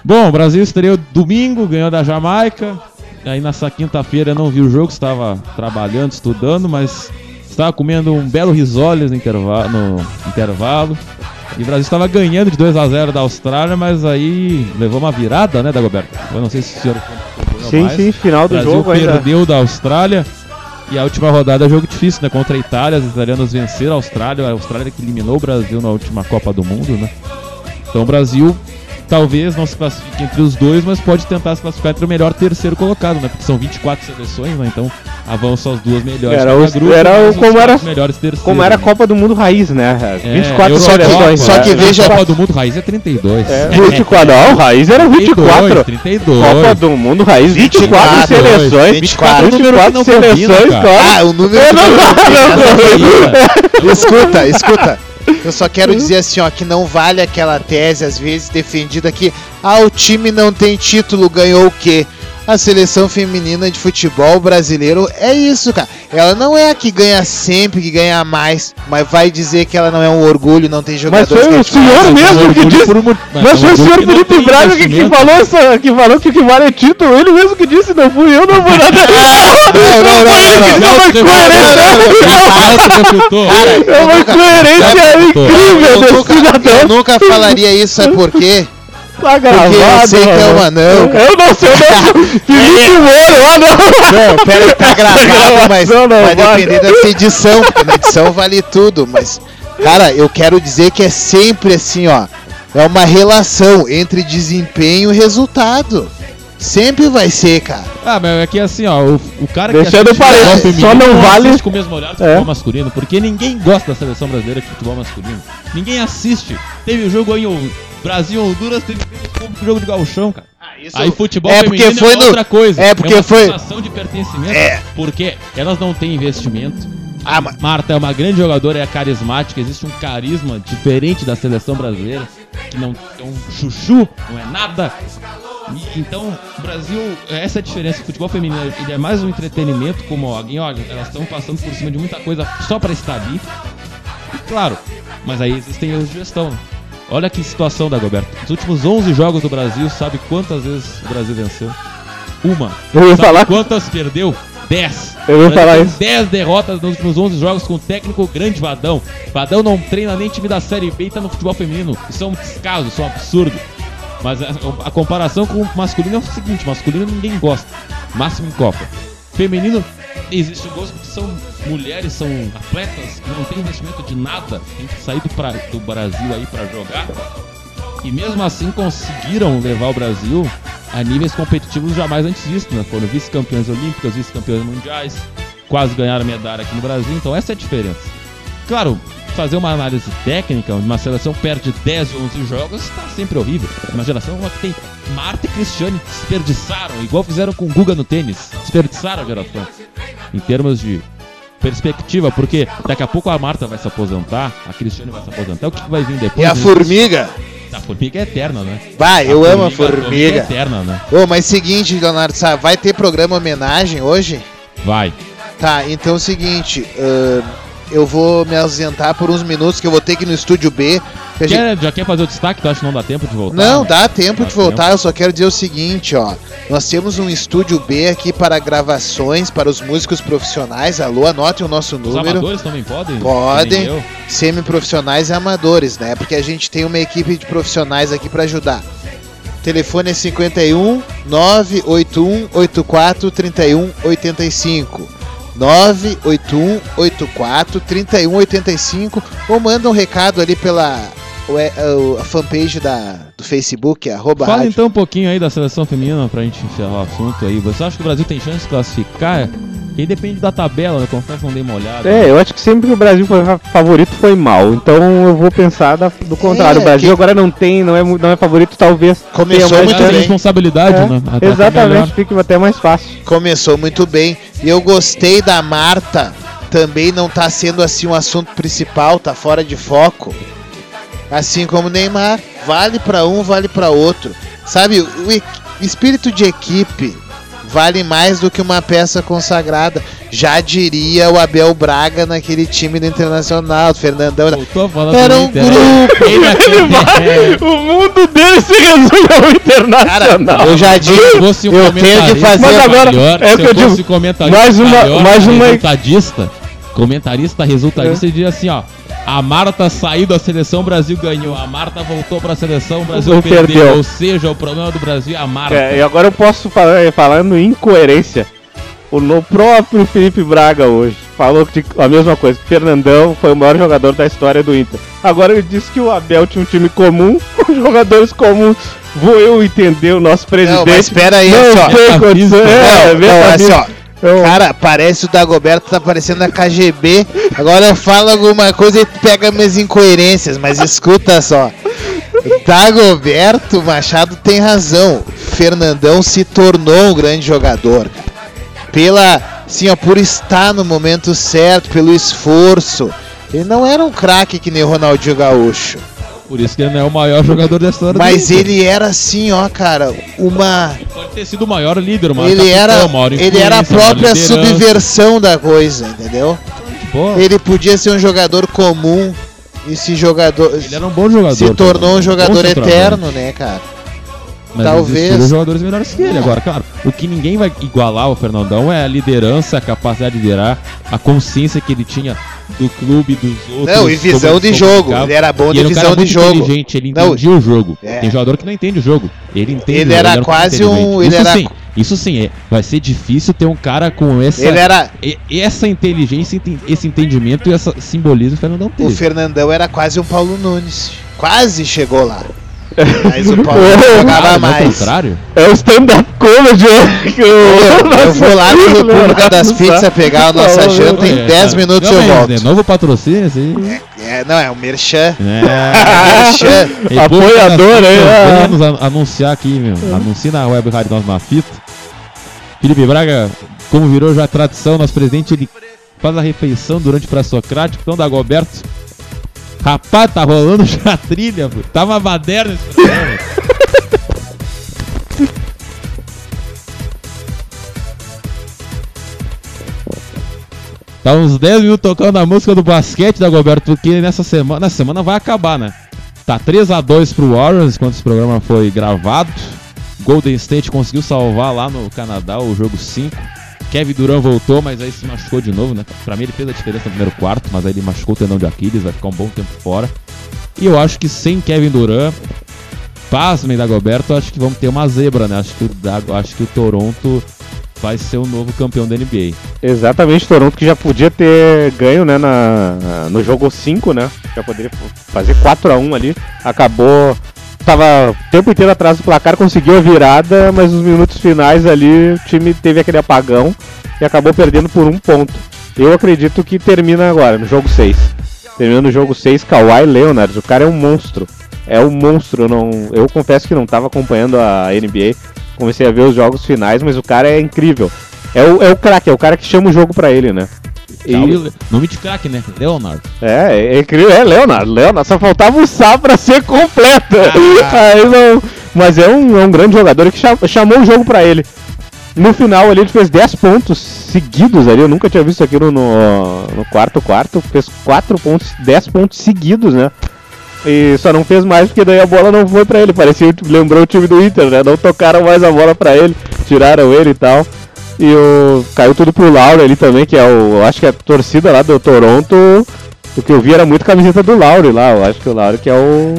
Bom, o Brasil estreou domingo, ganhou da Jamaica. Aí nessa quinta-feira eu não vi o jogo, estava trabalhando, estudando, mas estava comendo um belo risoles no intervalo. No intervalo. E o Brasil estava ganhando de 2 a 0 da Austrália, mas aí levou uma virada, né, Dagoberto? Eu não sei se o senhor Sim, mais. sim, final do jogo ainda. perdeu da Austrália. E a última rodada é jogo difícil, né? Contra a Itália, os italianos venceram a Austrália, a Austrália que eliminou o Brasil na última Copa do Mundo, né? Então o Brasil talvez não se classifique entre os dois, mas pode tentar se classificar entre o melhor terceiro colocado, né? Porque são 24 seleções, né? Então avançam as duas melhores. Era, os, grupo, era o, como, era, melhores terceiros. como era a né? Copa do Mundo Raiz, né? É, 24 Eurocopa, seleções. só que né? veja- Copa do Mundo Raiz é 32. É, 24, não, o Raiz era 24. 32. Copa do Mundo Raiz, 24 24, seleções. 24 é um número que não seleções, combina, cara. Ah, o número Eu que não- Escuta, escuta. Eu só quero dizer assim, ó, que não vale aquela tese, às vezes, defendida que ah, o time não tem título, ganhou o quê? A seleção feminina de futebol brasileiro é isso, cara. Ela não é a que ganha sempre, que ganha mais, mas vai dizer que ela não é um orgulho, não tem Mas jogadores foi o senhor mesmo que disse. Mas foi o senhor Felipe Braga que, que falou essa, que falou que o que vale é título. Ele mesmo que disse, não fui eu, não fui nada. Não, não, não, não, é coerência. É uma coerência incrível Eu desse nunca, eu cidadão. nunca falaria isso, sabe por quê? Tá gravado. eu sei que é mano. uma não, Eu não sei, eu não. Felipe Moro, ah não. Não, pera aí, tá gravado, mas Gravação não vai vale. depender dessa edição, porque na edição vale tudo, mas, cara, eu quero dizer que é sempre assim, ó, é uma relação entre desempenho e resultado. Sempre vai ser, cara. Ah, mas é que assim, ó, o, o cara Deixando que assiste parede, futebol só feminino não vale- com o mesmo olhar do É. futebol masculino, porque ninguém gosta da seleção brasileira de futebol masculino. Ninguém assiste. Teve o jogo aí, o Brasil Honduras, teve o jogo de gauchão, cara. Aí futebol É porque feminino foi é no- outra coisa. é porque uma foi- sensação de pertencimento, É. porque elas não têm investimento. Ah, mas Marta é uma grande jogadora, é carismática, existe um carisma diferente da seleção brasileira, que não é um chuchu, não é nada. Então, o Brasil, essa é a diferença. O futebol feminino ele é mais um entretenimento, como alguém, olha, elas estão passando por cima de muita coisa só pra estar ali. E, claro, mas aí existem erros de gestão. Olha que situação, Dagoberto. Nos últimos 11 jogos do Brasil, sabe quantas vezes o Brasil venceu? Uma. Eu ia Sabe falar- quantas perdeu? 10. Eu ia falar isso. 10 derrotas nos últimos 11 jogos com o técnico grande Vadão. Vadão não treina nem time da Série B e tá no futebol feminino. Isso é um descaso, isso é um absurdo. Mas a, a comparação com o masculino é o seguinte: masculino ninguém gosta, máximo em Copa. Feminino, existe gosto porque são mulheres, são atletas que não tem investimento de nada, tem que sair do, pra- do Brasil aí pra jogar. E mesmo assim conseguiram levar o Brasil a níveis competitivos jamais antes vistos, né? Foram vice-campeões olímpicos, vice-campeões mundiais, quase ganharam medalha aqui no Brasil, então essa é a diferença. Claro, fazer uma análise técnica, onde uma seleção perde 10 ou 11 jogos, está sempre horrível. Uma geração que tem Marta e Cristiane desperdiçaram, igual fizeram com o Guga no tênis, desperdiçaram a geração. Em termos de perspectiva, porque daqui a pouco a Marta vai se aposentar, a Cristiane vai se aposentar, o que vai vir depois? E a formiga? A formiga é eterna, né? Vai, eu amo a é formiga. eterna, né? Ô, mas seguinte, Leonardo, sabe, vai ter programa homenagem hoje? Vai. Tá, então é o seguinte, ahn, eu vou me ausentar por uns minutos que eu vou ter que ir no estúdio B. que a gente- Quer, já quer fazer o destaque? Tu acha que não dá tempo de voltar? Não, dá tempo Dá de voltar. Eu só quero dizer o seguinte, ó. Nós temos um estúdio B aqui para gravações para os músicos profissionais. Alô, anotem o nosso Os número. amadores também podem? Podem, semi-profissionais e amadores, né? Porque a gente tem uma equipe de profissionais aqui para ajudar. O telefone é 51 981 84 31 85. 981 84 31 85 ou manda um recado ali pela a fanpage da do Facebook, arroba Fala rádio. então um pouquinho aí da seleção feminina pra gente encerrar o assunto aí. Você acha que o Brasil tem chance de classificar? Quem depende da tabela, né? Confesso que não dei uma olhada. É, eu acho que sempre que o Brasil foi fa- favorito foi mal. Então eu vou pensar da- do contrário. É, o Brasil que- agora não tem, não é, não é favorito, talvez. Começou muito bem. responsabilidade, É, né? Até é Exatamente, fica até mais fácil. Começou muito bem. E eu gostei da Marta. Também não tá sendo assim um assunto principal, tá fora de foco. Assim como o Neymar. Vale pra um, vale pra outro. Sabe, o espírito de equipe vale mais do que uma peça consagrada. Já diria o Abel Braga naquele time do Internacional, o Fernandão. Era do um grupo. Ele O mundo dele se resume ao internacional. Eu já disse, Se fosse um eu tenho que comentarista fazer. Mas agora- maior, é se o que eu fosse digo, comentarista mais uma- maior, mais uma- resultadista, comentarista resultadista, ele diria assim, ó, a Marta saiu da seleção, o Brasil ganhou, a Marta voltou pra seleção, o Brasil Ou perdeu. perdeu. ou seja, o problema do Brasil é a Marta. É, e agora eu posso falar, falando em incoerência. O no próprio Felipe Braga hoje falou que a mesma coisa, que o Fernandão foi o maior jogador da história do Inter. Agora ele disse que o Abel tinha um time comum, com jogadores comuns. Vou eu entender o nosso presidente. Não, mas espera aí, Não ó. tem condição. É, Não, não, assim, ó. Cara, parece o Dagoberto tá parecendo a KGB. Agora fala alguma coisa e pega minhas incoerências, mas escuta só. Dagoberto Machado tem razão. Fernandão se tornou um grande jogador. Pela, assim, ó, por estar no momento certo, pelo esforço. Ele não era um craque que nem o Ronaldinho Gaúcho. Por isso que ele não é o maior jogador da história Mas ele era assim, ó, cara, uma Pode ter sido o maior líder, o maior ele capitão, era, o maior ele era a própria subversão da coisa, entendeu? Pô, Ele podia ser um jogador comum e se jogador ele era um bom jogador. se tornou um jogador eterno, né, cara? Mas Talvez. jogadores melhores que ele. Agora, claro, o que ninguém vai igualar ao Fernandão é a liderança, a capacidade de liderar, a consciência que ele tinha do clube, dos outros. Não, e visão como de ele jogo. Ele era bom de ele visão de jogo. inteligente, ele Não, entendia o jogo. é. Tem jogador que não entende o jogo. Ele entende Ele o jogo, era um cara quase um- ele isso era- sim, isso sim, é, vai ser difícil ter um cara com essa, Ele era essa inteligência, esse entendimento e esse simbolismo que o Fernandão o teve. Fernandão era quase um Paulo Nunes. Quase chegou lá. Mas o Paulo jogava é o mais. contrário? É o stand-up comedy que Eu, eu vou lá no República das Pizzas pegar a nossa Não, janta em É, 10 tá. minutos Não, eu volto. né, Novo patrocínio, aí. É, não, é o Merchan. É. Merchan. Apoiador aí, Vamos ah. an- anunciar aqui, meu. Anuncie na web rádio Nós na Fita. Felipe Braga, como virou já tradição, nosso presidente, ele faz a refeição durante o pré-socrático. Então, Dagoberto. Rapaz, tá rolando já trilha, pô. Tá uma baderna esse programa. Tá uns 10 minutos tocando a música do basquete da Goberto, porque nessa semana, nessa semana vai acabar, né? Tá 3 a 2 pro Warriors enquanto esse programa foi gravado. Golden State conseguiu salvar lá no Canadá o jogo 5. Kevin Durant voltou, mas aí se machucou de novo, né? Pra mim ele fez a diferença no primeiro quarto, mas aí ele machucou o tendão de Aquiles, vai ficar um bom tempo fora. E eu acho que sem Kevin Durant, pasmem da Goberto, acho que vamos ter uma zebra, né? Acho que o, acho que o Toronto vai ser o novo campeão da NBA. Exatamente, Toronto que já podia ter ganho, né, na- no jogo 5, né? Já poderia fazer 4 a 1 ali. Acabou tava o tempo inteiro atrás do placar, conseguiu a virada, mas nos minutos finais ali o time teve aquele apagão e acabou perdendo por um ponto. Eu acredito que termina agora, no jogo 6. Termina no jogo 6, Kawhi Leonard, o cara é um monstro. É um monstro, não, eu confesso que não estava acompanhando a NBA, comecei a ver os jogos finais, mas o cara é incrível. É o, é o craque, é o cara que chama o jogo pra ele, né? E- E... Nome de craque, né? Leonard. é, é incrível, é Leonardo, Leonardo, só faltava o Sá pra ser completo. Ah. Aí não, mas é um, é um grande jogador que cha- chamou o jogo pra ele. No final ali ele fez 10 pontos seguidos ali, eu nunca tinha visto aquilo no, no quarto quarto, fez 4 pontos, 10 pontos seguidos, né? E só não fez mais porque daí a bola não foi pra ele, parecia, lembrou o time do Inter, né? Não tocaram mais a bola pra ele, tiraram ele e tal. E o, caiu tudo pro Lauro ali também, que é o. Acho que a torcida lá do Toronto. O que eu vi era muito camiseta do Lauro lá. Eu acho que o Lauro que é o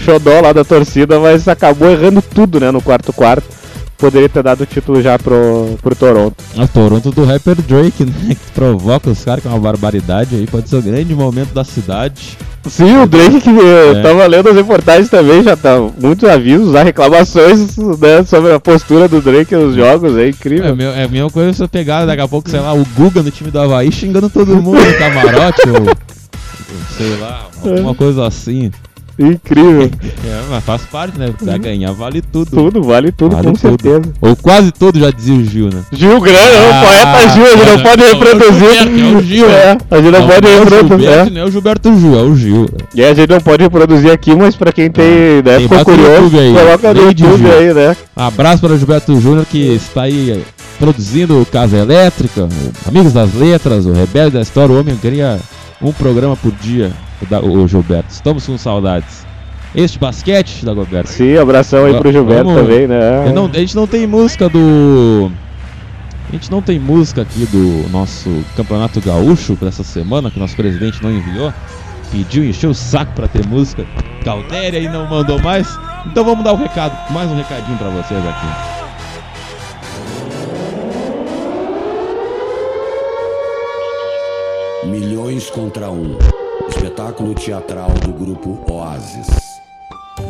xodó lá da torcida, mas acabou errando tudo, né, no quarto quarto. Poderia ter dado o título já pro, pro Toronto. A Toronto do rapper Drake, né? Que provoca os caras com uma barbaridade aí. Pode ser o grande momento da cidade. Sim, o Drake que eu É. tava lendo as reportagens também, já tá muitos avisos, há reclamações né, sobre a postura do Drake nos jogos, é É, incrível. meu- é a mesma coisa você pegar daqui a pouco, sei lá, o Guga no time do Havaí xingando todo mundo no camarote, ou, ou sei lá, alguma coisa assim. Incrível. É, mas faz parte, né? Pra ganhar vale tudo. Tudo, vale tudo, Vale com tudo. certeza. Ou quase tudo, já dizia o Gil, né? Gil Grande, Ah, o poeta Gil, a gente não é, pode é reproduzir. É o Gil, É, a gente não, pode é o reproduzir. É. não é o Gilberto Gil, é o Gil. E a gente não pode reproduzir aqui, mas pra quem tem, né, Tem, ficou curioso, aí, coloca no YouTube Gil. aí, né? Abraço para o Gilberto Júnior que está aí produzindo Casa Elétrica, Amigos das Letras, o Rebelde da História, o Homem cria um programa por dia, o, da- Gilberto. Estamos com saudades. Este basquete, Dagoberto. Sim, abração aí pro Gilberto Vamos- também, né? Não- a gente não tem música do. A gente não tem música aqui do nosso Campeonato Gaúcho para essa semana, que o nosso presidente não enviou. Pediu, encheu o saco para ter música. Caldéria e não mandou mais. Então vamos dar o recado, mais um recadinho para vocês aqui. Milhões contra um. Espetáculo teatral do grupo Oasis.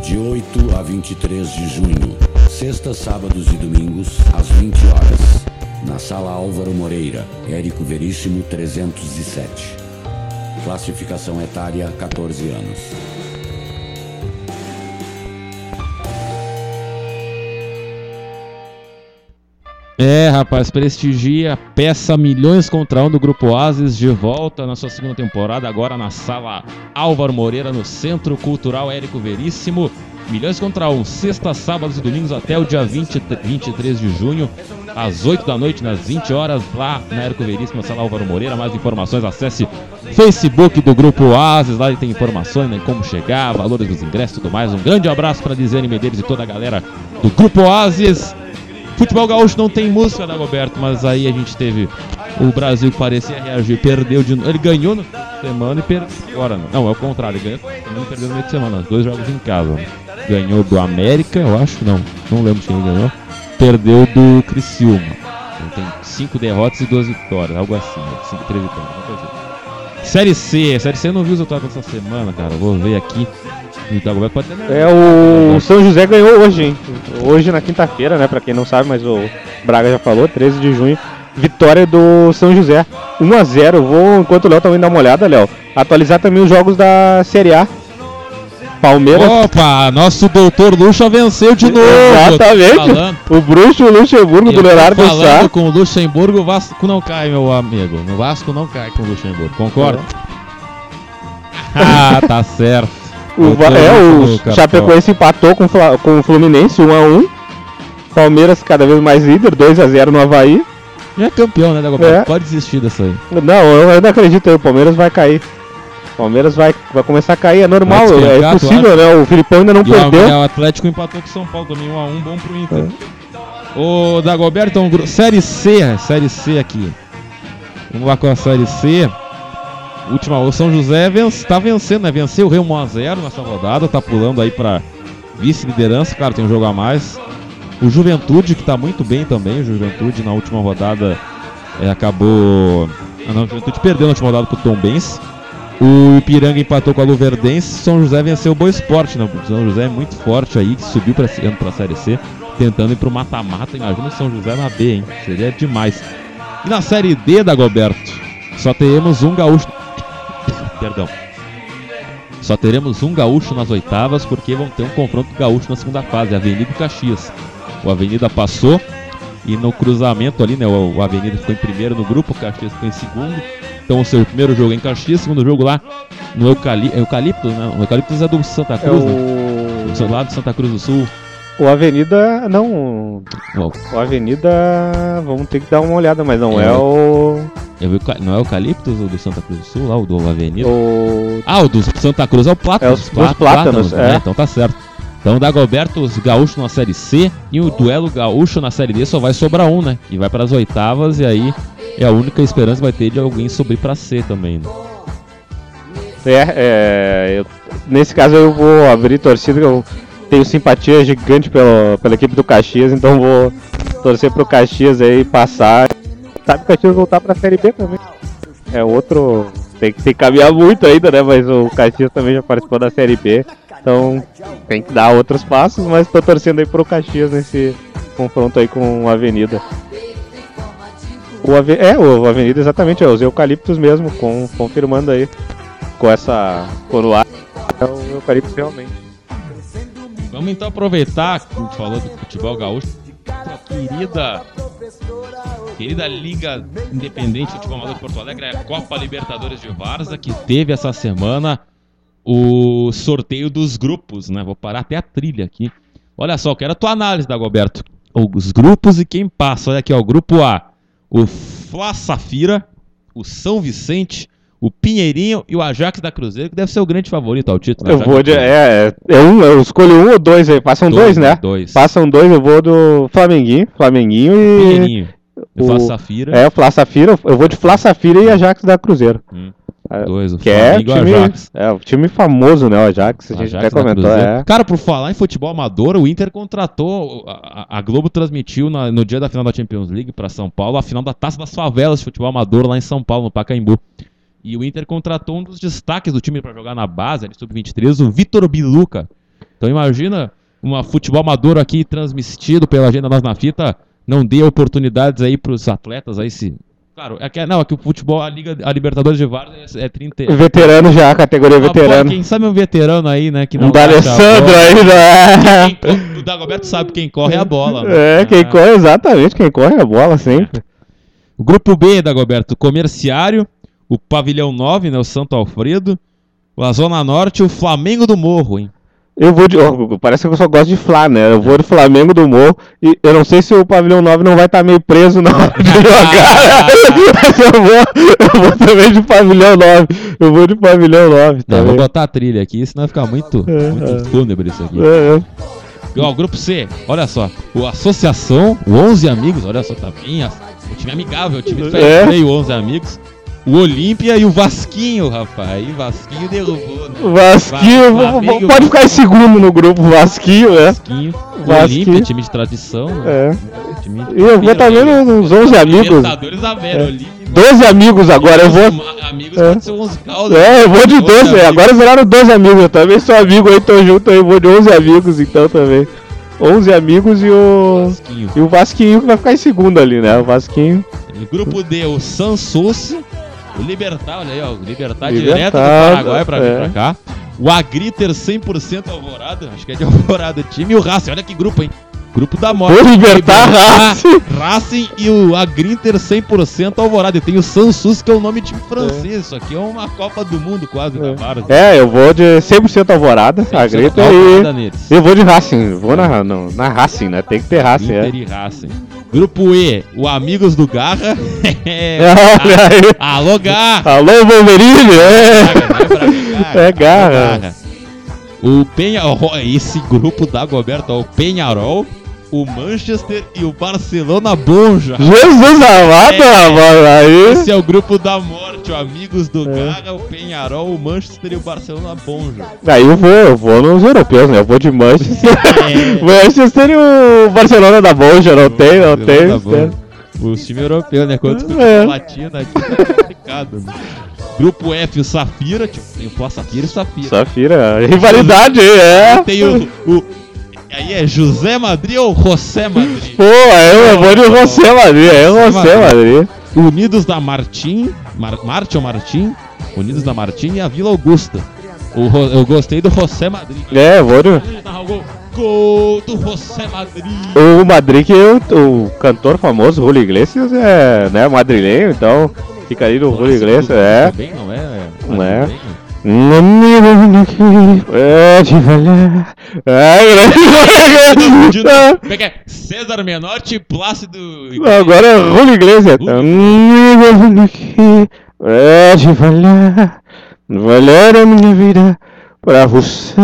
De 8 a 23 de junho. Sextas, sábados e domingos, às 20 horas. Na Sala Álvaro Moreira, Érico Veríssimo 307. Classificação etária 14 anos. É, rapaz, prestigia, peça Milhões contra um do Grupo Oasis de volta na sua segunda temporada, agora na sala Álvaro Moreira, no Centro Cultural Érico Veríssimo. Milhões contra um, sexta, sábados e domingos até o dia 20, 23 de junho, às 8 da noite, nas 20 horas, lá na Érico Veríssimo, sala Álvaro Moreira. Mais informações, acesse Facebook do Grupo Oasis, lá tem informações, né, como chegar, valores dos ingressos e tudo mais. Um grande abraço para Dizene Medeiros e toda a galera do Grupo Oasis. Futebol gaúcho não tem música, Dagoberto, mas aí a gente teve o Brasil que parecia reagir, perdeu de novo. Ele ganhou no semana e perdeu agora. Não, não é o contrário, ele ganhou e perdeu no meio de semana, dois jogos em casa. Ganhou do América, eu acho, não, não lembro quem ele ganhou. Perdeu do Criciúma. Então tem cinco derrotas e duas vitórias, algo assim, né? cinco, três vitórias, assim. Série C, Série C eu não vi os resultados dessa semana, cara. Vou ver aqui. O Dagoberto pode ter É, o São José ganhou hoje, hein? Hoje na quinta-feira, né? Pra quem não sabe, mas o Braga já falou, 13 de junho. Vitória do São José. 1x0. Vou, enquanto o Léo também dá uma olhada, Léo. Atualizar também os jogos da Série A. Palmeiras. Opa, nosso doutor Lucha venceu de novo. Exatamente. O bruxo Luxemburgo do eu tô Leonardo falando Sá. com o Luxemburgo, o Vasco não cai, meu amigo. No Vasco não cai com o Luxemburgo, concorda? ah, tá certo. O, Doutor é, o. Chapecoense empatou com, com o Fluminense 1x1. Palmeiras cada vez mais líder, 2x0 no Havaí. Já é campeão, né, Dagoberto? É. Pode desistir dessa aí. Não, eu ainda acredito o Palmeiras vai cair. O Palmeiras vai, vai começar a cair, é normal, é possível, né? O Filipão ainda não E perdeu. o Atlético empatou com o São Paulo também, 1x1, bom pro Inter. Ô, Dagoberto, Série C, Série C aqui. Vamos lá com a Série C. Última, o São José vence, tá vencendo, né? Venceu o Rio 1x0 nessa rodada, tá pulando aí pra vice-liderança, claro, tem um jogo a mais. O Juventude, que tá muito bem também, o Juventude na última rodada é, acabou. Ah, não, o Juventude perdeu na última rodada pro Tom Benz. O Ipiranga empatou com a Luverdense. São José venceu o Boa Esporte, né? O São José é muito forte aí, que subiu indo pra Série C, tentando ir pro mata-mata. Imagina o São José na B, hein? Seria demais. E na Série D, Dagoberto, só teremos um gaúcho. Perdão. Só teremos um gaúcho nas oitavas, porque vão ter um confronto gaúcho na segunda fase, Avenida Caxias. O Avenida passou e no cruzamento ali, né? O, Avenida ficou em primeiro no grupo, o Caxias ficou em segundo. Então o seu primeiro jogo é em Caxias, segundo jogo lá no Eucali Eucalipto, né? O Eucaliptus é do Santa É Cruz, né? o... Do- Lá do Santa Cruz do Sul. o Avenida. Não. O Avenida. Vamos ter que dar uma olhada, mas não É, é, o. eu vi o Ca- não é o Eucaliptus o do Santa Cruz do Sul, lá o do Avenida? O. Ah, o do Santa Cruz é o Plátano. É os- dos Plátanos, é. Então tá certo. Então Dagoberto, os gaúchos na Série C e o duelo gaúcho na Série D só vai sobrar um, né? E vai para as oitavas e aí é a única esperança que vai ter de alguém subir para C também, né? É, é. eu- nesse caso eu vou abrir torcida, eu tenho simpatia gigante pela, pela equipe do Caxias, então vou torcer pro Caxias aí passar. Sabe o Caxias voltar pra Série B também. É outro. tem, que- que caminhar muito ainda, né? Mas o Caxias também já participou da Série B. Então tem que dar outros passos, mas tô torcendo aí pro Caxias nesse confronto aí com a Avenida. O Ave... É, o Avenida exatamente, é os eucaliptos mesmo, com... confirmando aí com essa coroa. É o eucalipto realmente. Vamos então aproveitar que a gente falou do futebol gaúcho. A querida, querida Liga Independente de Futebol Amador de Porto Alegre, a Copa Libertadores de Varza, que teve essa semana o sorteio dos grupos, né? Vou parar até a trilha aqui. Olha só, quero a tua análise, Dagoberto. Os grupos e quem passa. Olha aqui, ó, o grupo A. O Fla Safira, o São Vicente, o Pinheirinho e o Ajax da Cruzeiro, que deve ser o grande favorito ao título. Eu vou de. É, é um, eu escolho um ou dois aí. Passam dois, Dois, né? dois. Passam dois, eu vou do Flamenguinho. Flamenguinho e. O Fla Safira. É, o Fla Safira. Eu vou de Fla Safira e Ajax da Cruzeiro. Hum. É, Dois, o que é Flamengo o time, Ajax. é o time famoso, né? O Ajax, a gente Ajax até comentou. É. Cara, por falar em futebol amador, o Inter contratou, a, a- a Globo transmitiu na- no dia da final da Champions League para São Paulo, a final da Taça das Favelas de futebol amador lá em São Paulo, no Pacaembu. E o Inter contratou um dos destaques do time para jogar na base, ali sub-23, o Vitor Biluca. Então imagina uma futebol amador aqui transmitido pela agenda Nós na Fita, não dê oportunidades aí pros atletas aí se... Claro, é que, não, é que o futebol, a Liga, a Libertadores de Várzea é, é 30... Veterano já, categoria Ah, veterano. quem sabe um veterano aí, né? Que Um não da bate a Alessandro aí, né? Quem- o Dagoberto sabe quem corre é a bola. né? É, quem Ah. corre, exatamente, quem corre é a bola sempre. O grupo B, Dagoberto, Comerciário, o Pavilhão 9, né? O Santo Alfredo, a Zona Norte, o Flamengo do Morro, hein? Eu vou de. ó, parece que eu só gosto de Fla, né? Eu vou de Flamengo do Morro. E eu não sei se o Pavilhão 9 não vai estar meio preso na hora de jogar. Mas eu vou, eu vou também de Pavilhão 9. Eu vou de Pavilhão 9. Não, vou botar a trilha aqui, senão vai ficar muito, muito fúnebre isso aqui. É, é. Ó, o grupo C, olha só. O Associação, o 11 Amigos, olha só, tá bem. O time amigável, o time É. é. meio 11 Amigos. O Olímpia e o Vasquinho, rapaz. O Vasquinho derrubou, né? Vasquinho, Va- Flamengo- pode ficar em segundo no grupo, Vasquinho, né? Vasquinho. O Vasquinho. Olímpia, time de tradição, né? É. Time E eu vou também nos 11 amigos. Libertadores da Vera, É. Olímpia. 12 amigos agora, eu vou. Amigos É. pode ser 11 caldas. É, eu vou de 12, amigos. agora viraram 12 amigos, eu também sou amigo aí, tô junto aí, vou de 11 amigos então também. 11 amigos e o. Vasquinho. E o Vasquinho que vai ficar em segundo ali, né? O Vasquinho. No grupo D, o Sansus, o Libertar, olha aí, ó, o Libertar, direto do Libertar, Paraguai pra vir é. pra cá. O Agriter 100% Alvorada, acho que é de Alvorada time. E o Racing, olha que grupo, hein? Grupo da morte. O Libertar, Racing. Racing e o Agrinter 100% Alvorada. E tem o Sansus, que é o nome de time francês. Isso aqui é uma Copa do Mundo quase da Várzea. É, eu vou de 100% Alvorada, a grita Alvorada e. neles. Eu vou de Racing, vou na, no- na Racing, né? Tem que ter Racing, é. Inter e Racing. Grupo E, o Amigos do Garra. É. Alô, Garra! Alô, Wolverine, é. É garra. O Penharol, esse grupo da Goberto, o Penharol, o Manchester e o Barcelona Bonja. Jesus amado, É. rapaz, aí. Esse é o grupo da o Amigos do Garra, o Penharol, o Manchester e o Barcelona Bonja. Aí eu vou, eu vou nos europeus, né? Eu vou de Manchester. É. Manchester e o Barcelona da Bonja, não tem, não tem. Barcelona Bonja. O time europeu, né? Quanto que É. o latino aqui tá complicado. Né? Grupo F, o Safira, tipo, tem o Safira e o Safira. Safira, rivalidade, é. Tem o, o- Aí é José Madrid ou José Madrid? Pô, aí eu vou de José Madrid, é José Madrid. Unidos da Martim, Mar, Marte ou Martim? Unidos da Martim e a Vila Augusta. O eu gostei do José Madrid. É, eu vou de. Ele narra o gol. Do José Madrid. O Madrid, que o, o cantor famoso, Julio Iglesias, é né, madrilenho, então fica aí no Julio Iglesias, é. Bem, não é? Não é? Um amigo que é de valer. É, Como é que é? César Menotti Plácido. Agora é Julio Iglesias. Amigo que é de valer. Valer a minha vida pra você.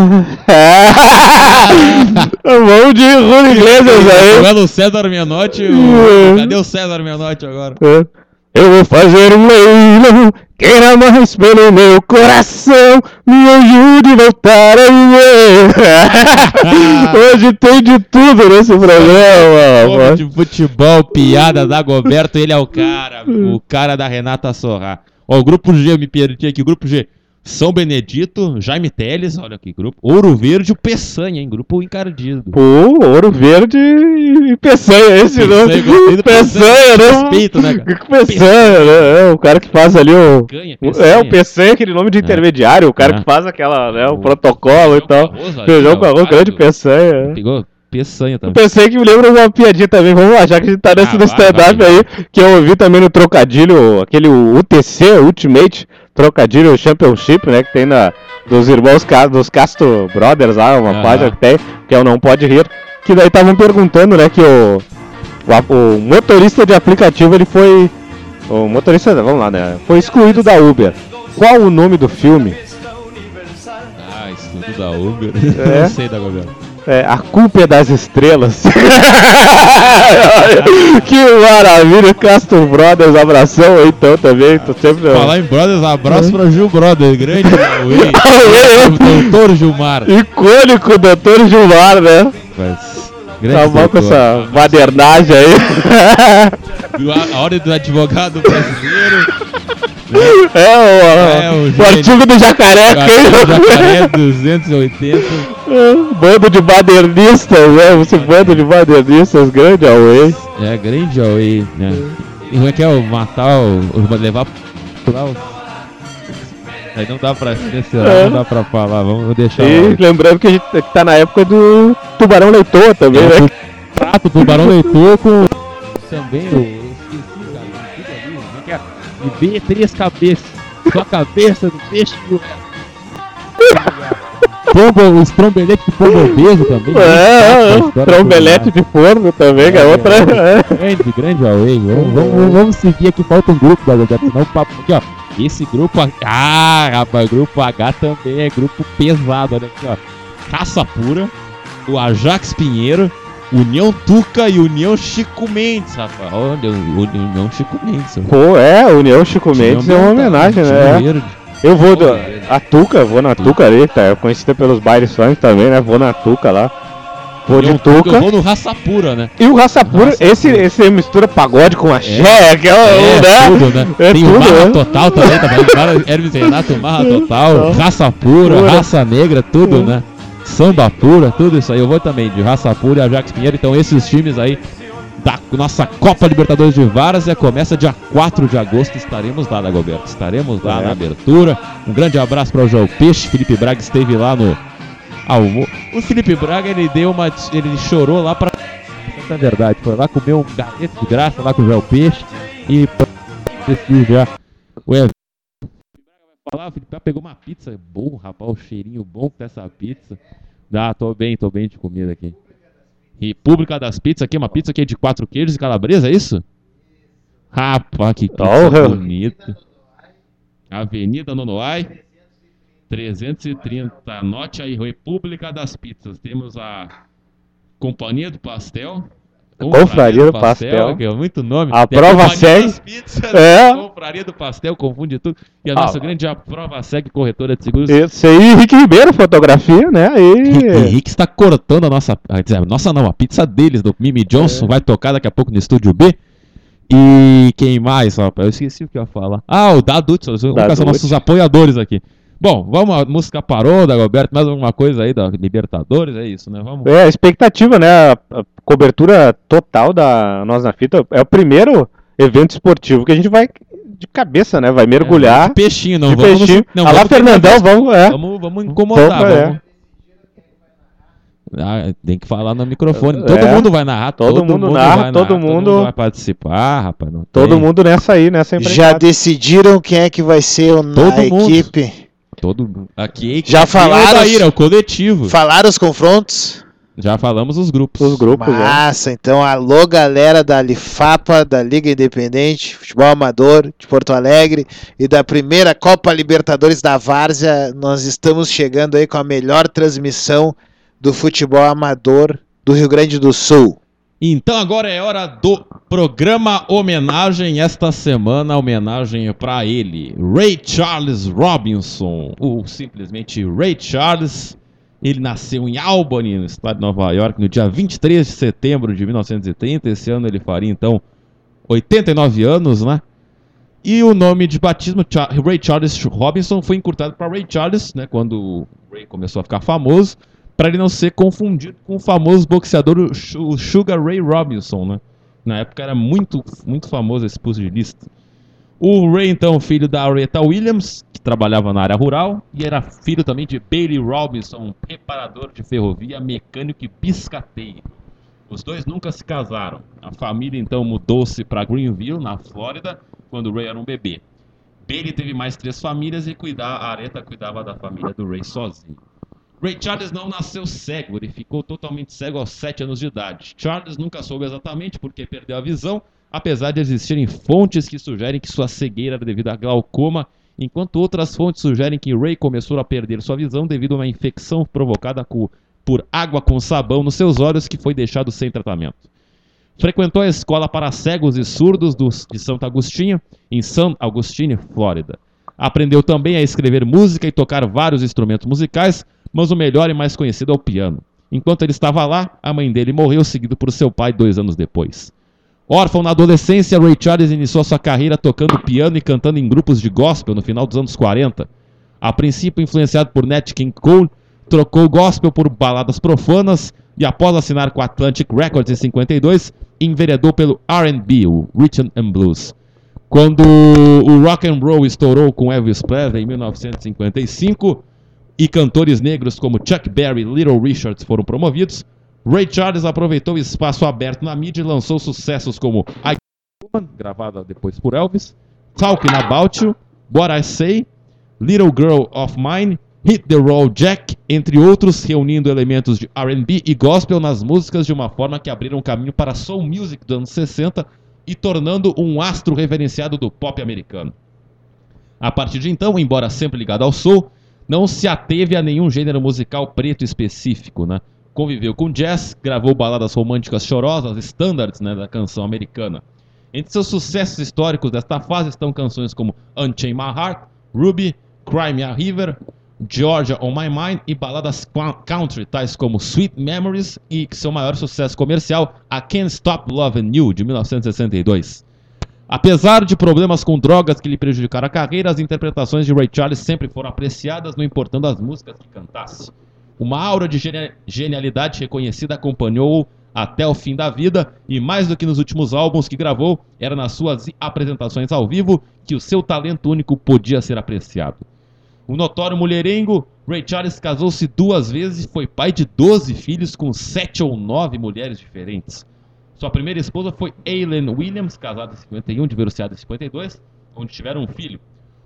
Vamos de Julio Iglesias aí. É César Menotti? o- Cadê o César Menotti agora? É. Eu vou fazer um leilão, queira mais pelo meu coração, me ajude a voltar a viver. Hoje tem de tudo nesse programa, de futebol, piada da Goberto, ele é o cara, o cara da Renata Sorra. Ó, o grupo G, eu me perdi aqui. Grupo G. São Benedito, Jaime Teles, olha aqui, grupo. Ouro Verde e o Peçanha, hein? Grupo encardido. Pô, Ouro Verde e Peçanha, esse Peçanha, não. gostei do Peçanha, né? Respeito, né, cara? Peçanha, né? É, o cara que faz ali o. Peçanha, Peçanha. É, o Peçanha, aquele nome de intermediário, o cara É. que faz aquela, né, o O protocolo e tal. Feijão com arroz, grande Peçanha. Pegou Peçanha também. Peçanha que me lembra uma piadinha também, vamos lá, já que a gente tá nesse Ah, do stand-up aí, que eu ouvi também no trocadilho, aquele UTC, Ultimate Trocadilho Championship, né, que tem na, dos irmãos, dos Castro Brothers lá, uma Aham. página que tem, que é o Não Pode Rir, que daí estavam perguntando, né, que o, o, o motorista de aplicativo, ele foi, o motorista, vamos lá, né, foi excluído da Uber. Qual o nome do filme? Ah, tudo da Uber. É. Não sei da governo. É, a culpa é das estrelas. que maravilha, Castro Brothers, abração aí então também. Tô sempre. Falar em Brothers, abraço pra Gil Brothers, grande. Auê. Doutor Gilmar. Icônico Doutor Gilmar, né? Mas, Tá grande bom com essa badernagem aí. A, a ordem do advogado brasileiro. É, o, É, o o artigo do jacaré, Jacaré quem? 280. Bando de badernistas, né? Esse bando de badernistas, grande Away. É, grande Huawei, né? E como é que é o matar o. o levar lá o. Aí não dá pra censurar, É. não dá pra falar, vamos deixar. E lembrando que a gente tá na época do Tubarão Leitor também, É, né? o prato do Barão Leitor com também o. E vê três cabeças. Só a cabeça do peixe e o. Pombo, os trombeletes de pombo obeso também. É, é, Uma é. trombelete de forno também, que é outra. é. Grande, grande Huawei. Vamos, vamos, vamos seguir aqui, falta um grupo da Goberto, senão o papo aqui, ó. Esse grupo. H- Ah, rapaz, grupo H também é grupo pesado, olha aqui, ó. Caça Pura, o Ajax Pinheiro, União Tuca e União Chico Mendes, rapaz. Olha, o União Chico Mendes. Pô, é, União Chico Mendes é uma homenagem, né? Dinheiro. Eu vou do, a Tuca, vou na Tuca ali, tá? É conhecida pelos bailes funk também, né? Vou na Tuca lá. Vou de Eu, eu Tuca. vou no Raça Pura, né? E o Raça Pura, Raça esse, Pura. esse mistura pagode com axé, que é, o- É, né? tudo, né? É Tem o tudo, Marra né? Total também, tá Hermes Renato, Marra Total, Raça Pura, Pura. Raça Negra, tudo, né? Samba Pura, tudo isso aí. Eu vou também de Raça Pura e Ajax Pinheiro. Então esses times aí da nossa Copa Libertadores de Várzea começa dia 4 de agosto. Estaremos lá, Dagoberto. Estaremos lá É. na abertura. Um grande abraço para o João Peixe. Felipe Braga esteve lá no almoço. O Felipe Braga, ele deu uma... Ele chorou lá pra... Essa é verdade. Foi lá comer um galeto de graça lá com o João Peixe. E prestigiar o evento. Falar, o Felipe Braga pegou uma pizza. Bom, rapaz, o cheirinho bom dessa pizza. Ah, tô bem, tô bem de comida aqui. República das Pizzas aqui, uma pizza aqui de quatro queijos e calabresa, é isso? Rapaz, que pizza Ó, o- bonita. Avenida Nonoai, 330. Anote aí, República das Pizzas. Temos a Companhia do Pastel. Confraria do Pastel. que é muito nome. A Tem Prova Segue. Pizzas, É. Confraria do Pastel, confunde tudo. E a Ah. nossa grande a Prova Segue Corretora de Seguros. Esse aí, Henrique Ribeiro, fotografia, né? Aí. Henrique está cortando a nossa. nossa não, a pizza deles, do Mimi Johnson, É. vai tocar daqui a pouco no estúdio B. E quem mais, rapaz? Eu esqueci o que eu ia falar. Ah, o Dadut, são Dadut. nossos apoiadores aqui. Bom, vamos, a música parou, Dagoberto, mais alguma coisa aí da Libertadores, é isso, né? Vamos. É, a expectativa, né? A, a cobertura total da Nós na Fita é o primeiro evento esportivo que a gente vai de cabeça, né? Vai mergulhar. De peixinho, não de vamos. peixinho. Não, Alá, vamos Fernandão, vamos, é. Vamos, vamos incomodar, Vamos, é. vamos. Ah, tem que falar no microfone. Todo É. mundo vai narrar, Todo mundo narra, vai todo narrar, mundo- vai participar, rapaz. Não Todo tem. mundo nessa aí, nessa Já empreitada. decidiram quem é que vai ser o, Todo na mundo. Todo aqui Já aqui falaram É o os- Daíra, o coletivo. Falaram os confrontos? Já falamos os grupos. Os grupos, né? Massa, então alô galera da Lifapa, da Liga Independente, Futebol Amador de Porto Alegre e da primeira Copa Libertadores da Várzea, nós estamos chegando aí com a melhor transmissão do futebol amador do Rio Grande do Sul. Então agora é hora do programa homenagem. Esta semana, homenagem para ele, Ray Charles Robinson, ou simplesmente Ray Charles. Ele nasceu em Albany, no estado de Nova York, no dia 23 de setembro de 1930. Esse ano ele faria então 89 anos, né? E o nome de batismo, Ray Charles Robinson, foi encurtado para Ray Charles, né, quando o Ray começou a ficar famoso, para ele não ser confundido com o famoso boxeador o Su- o Sugar Ray Robinson, né? Na época era muito, muito famoso esse pugilista. O Ray, então, filho da Aretha Williams, que trabalhava na área rural, e era filho também de Bailey Robinson, um preparador de ferrovia, mecânico e biscateiro. Os dois nunca se casaram. A família então mudou-se para Greenville, na Flórida, quando o Ray era um bebê. Bailey teve mais três famílias e cuidar, a Aretha cuidava da família do Ray sozinho. Ray Charles não nasceu cego, ele ficou totalmente cego aos 7 anos de idade. Charles nunca soube exatamente porque perdeu a visão, apesar de existirem fontes que sugerem que sua cegueira era devido a glaucoma, enquanto outras fontes sugerem que Ray começou a perder sua visão devido a uma infecção provocada por água com sabão nos seus olhos que foi deixado sem tratamento. Frequentou a escola para cegos e surdos dos- de Santo Agostinho, em San Augustine, Flórida. Aprendeu também a escrever música e tocar vários instrumentos musicais, mas o melhor e mais conhecido é o piano. Enquanto ele estava lá, a mãe dele morreu, seguido por seu pai dois anos depois. Órfão na adolescência, Ray Charles iniciou sua carreira tocando piano e cantando em grupos de gospel no final dos anos 40. A princípio influenciado por Nat King Cole, trocou gospel por baladas profanas e após assinar com Atlantic Records em 52, enveredou pelo R&B, o Rhythm and Blues. Quando o rock and roll estourou com Elvis Presley em 1955 e cantores negros como Chuck Berry e Little Richards foram promovidos, Ray Charles aproveitou o espaço aberto na mídia e lançou sucessos como I Woman, gravada depois por Elvis, Talking About You, What I Say, Little Girl of Mine, Hit the Roll Jack, entre outros, reunindo elementos de R&B e gospel nas músicas de uma forma que abriram caminho para soul music dos anos 60 e tornando um astro reverenciado do pop americano. A partir de então, embora sempre ligado ao soul, não se ateve a nenhum gênero musical preto específico, né? Conviveu com jazz, gravou baladas românticas chorosas, standards né, da canção americana. Entre seus sucessos históricos desta fase estão canções como Unchain My Heart, Ruby, Cry Me a River, Georgia on My Mind e baladas country tais como Sweet Memories e seu maior sucesso comercial, I Can't Stop Loving You, de 1962. Apesar de problemas com drogas que lhe prejudicaram a carreira, as interpretações de Ray Charles sempre foram apreciadas, não importando as músicas que cantasse. Uma aura de genia- genialidade reconhecida acompanhou-o até o fim da vida, e mais do que nos últimos álbuns que gravou, era nas suas apresentações ao vivo que o seu talento único podia ser apreciado. O notório mulherengo, Ray Charles casou-se duas vezes e foi pai de 12 filhos com sete ou nove mulheres diferentes. Sua primeira esposa foi Aileen Williams, casada em 51, divorciada em 52, onde tiveram um filho.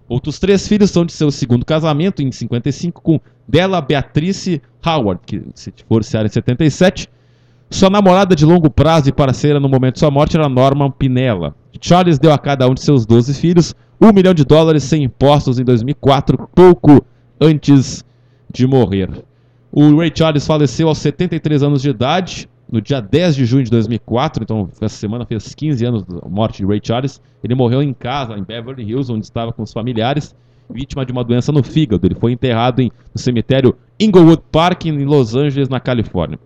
Outros três filhos são de seu segundo casamento, em 55, com Della Beatrice Howard, que se divorciaram em 77. Sua namorada de longo prazo e parceira no momento de sua morte era Norman Pinella. Charles deu a cada um de seus 12 filhos um milhão de dólares sem impostos em 2004, pouco antes de morrer. O Ray Charles faleceu aos 73 anos de idade, no dia 10 de junho de 2004, então essa semana fez 15 anos da morte de Ray Charles. Ele morreu em casa, em Beverly Hills, onde estava com os familiares, vítima de uma doença no fígado. Ele foi enterrado em, no cemitério Inglewood Park, em Los Angeles, na Califórnia.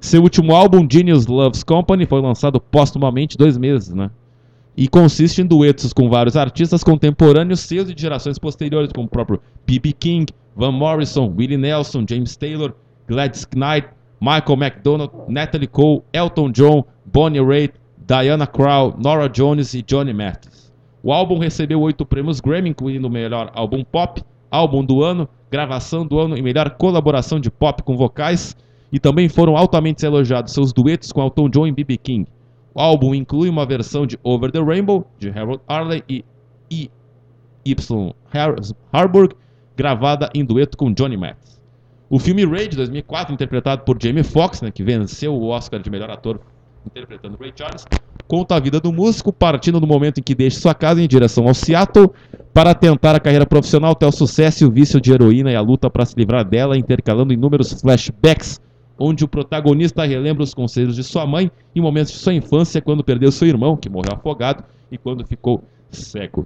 Seu último álbum, Genius Loves Company, foi lançado póstumamente dois meses, né? E consiste em duetos com vários artistas contemporâneos seus e de gerações posteriores, como o próprio B.B. King, Van Morrison, Willie Nelson, James Taylor, Gladys Knight, Michael McDonald, Natalie Cole, Elton John, Bonnie Raitt, Diana Krall, Nora Jones e Johnny Mathis. O álbum recebeu oito prêmios Grammy, incluindo o melhor álbum pop, álbum do ano, gravação do ano e melhor colaboração de pop com vocais, e também foram altamente elogiados seus duetos com Elton John e B.B. King. O álbum inclui uma versão de Over the Rainbow, de Harold Arley e E. Y. Har- Harburg, gravada em dueto com Johnny Mathis. O filme Ray, de 2004, interpretado por Jamie Foxx, né, que venceu o Oscar de melhor ator interpretando Ray Charles, conta a vida do músico partindo do momento em que deixa sua casa em direção ao Seattle para tentar a carreira profissional até o sucesso e o vício de heroína e a luta para se livrar dela, intercalando inúmeros flashbacks onde o protagonista relembra os conselhos de sua mãe em momentos de sua infância, quando perdeu seu irmão, que morreu afogado, e quando ficou cego.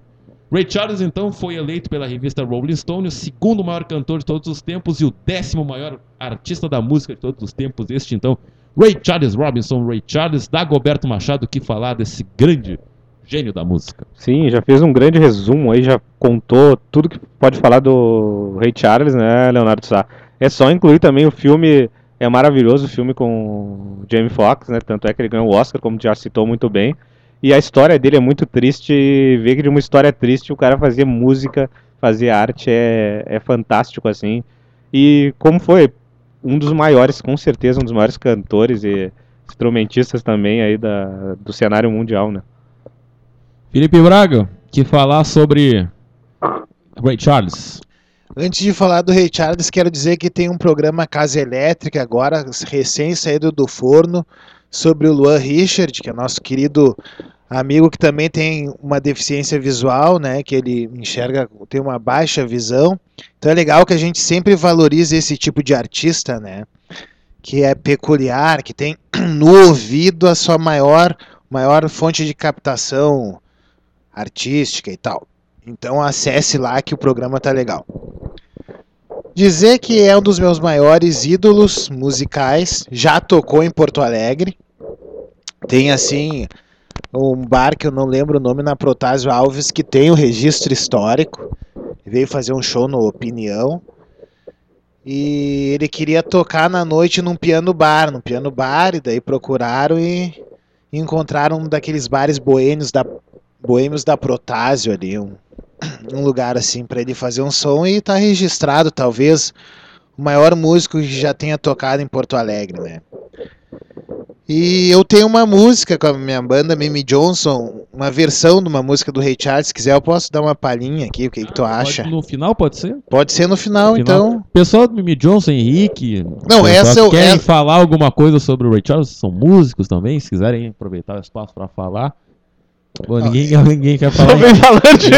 Ray Charles, então, foi eleito pela revista Rolling Stone o segundo maior cantor de todos os tempos e o décimo maior artista da música de todos os tempos. Este, então, Ray Charles Robinson, Ray Charles, Dagoberto Machado, que falar desse grande gênio da música. Sim, já fez um grande resumo aí, já contou tudo que pode falar do Ray Charles, né, Leonardo Sá. É só incluir também o filme, é maravilhoso o filme com Jamie Foxx, né, tanto é que ele ganhou o Oscar, como já citou muito bem. E a história dele é muito triste, e ver que de uma história triste o cara fazia música, fazia arte, é, é fantástico, assim. E como foi um dos maiores, com certeza, um dos maiores cantores e instrumentistas também aí da, do cenário mundial, né. Felipe Braga, que falar sobre Ray Charles. Antes de falar do Ray Charles, quero dizer que tem um programa Casa Elétrica agora, recém saído do forno, sobre o Luan Richard, que é nosso querido amigo que também tem uma deficiência visual, né, que ele enxerga, tem uma baixa visão. Então é legal que a gente sempre valorize esse tipo de artista, né, que é peculiar, que tem no ouvido a sua maior, maior fonte de captação artística e tal. Então acesse lá que o programa tá legal. Dizer que é um dos meus maiores ídolos musicais, já tocou em Porto Alegre. Tem assim um bar que eu não lembro o nome na Protásio Alves que tem o registro histórico. Veio fazer um show no Opinião. E ele queria tocar na noite num piano bar, num piano bar, e daí procuraram e encontraram um daqueles bares boêmios da boêmios da Protásio ali, um, um lugar assim para ele fazer um som e tá registrado talvez o maior músico que já tenha tocado em Porto Alegre, né? E eu tenho uma música com a minha banda Mimi Johnson, uma versão de uma música do Ray Charles. Se quiser, eu posso dar uma palhinha aqui. O que, que tu acha? Pode- no final pode ser? Pode ser no final, No então. Pessoal do Mimi Johnson, Henrique. Não, essa eu- Querem essa- falar alguma coisa sobre o Ray Charles? São músicos também, se quiserem aproveitar o espaço para falar. Pô, ninguém, ninguém quer falar. Tô bem falante.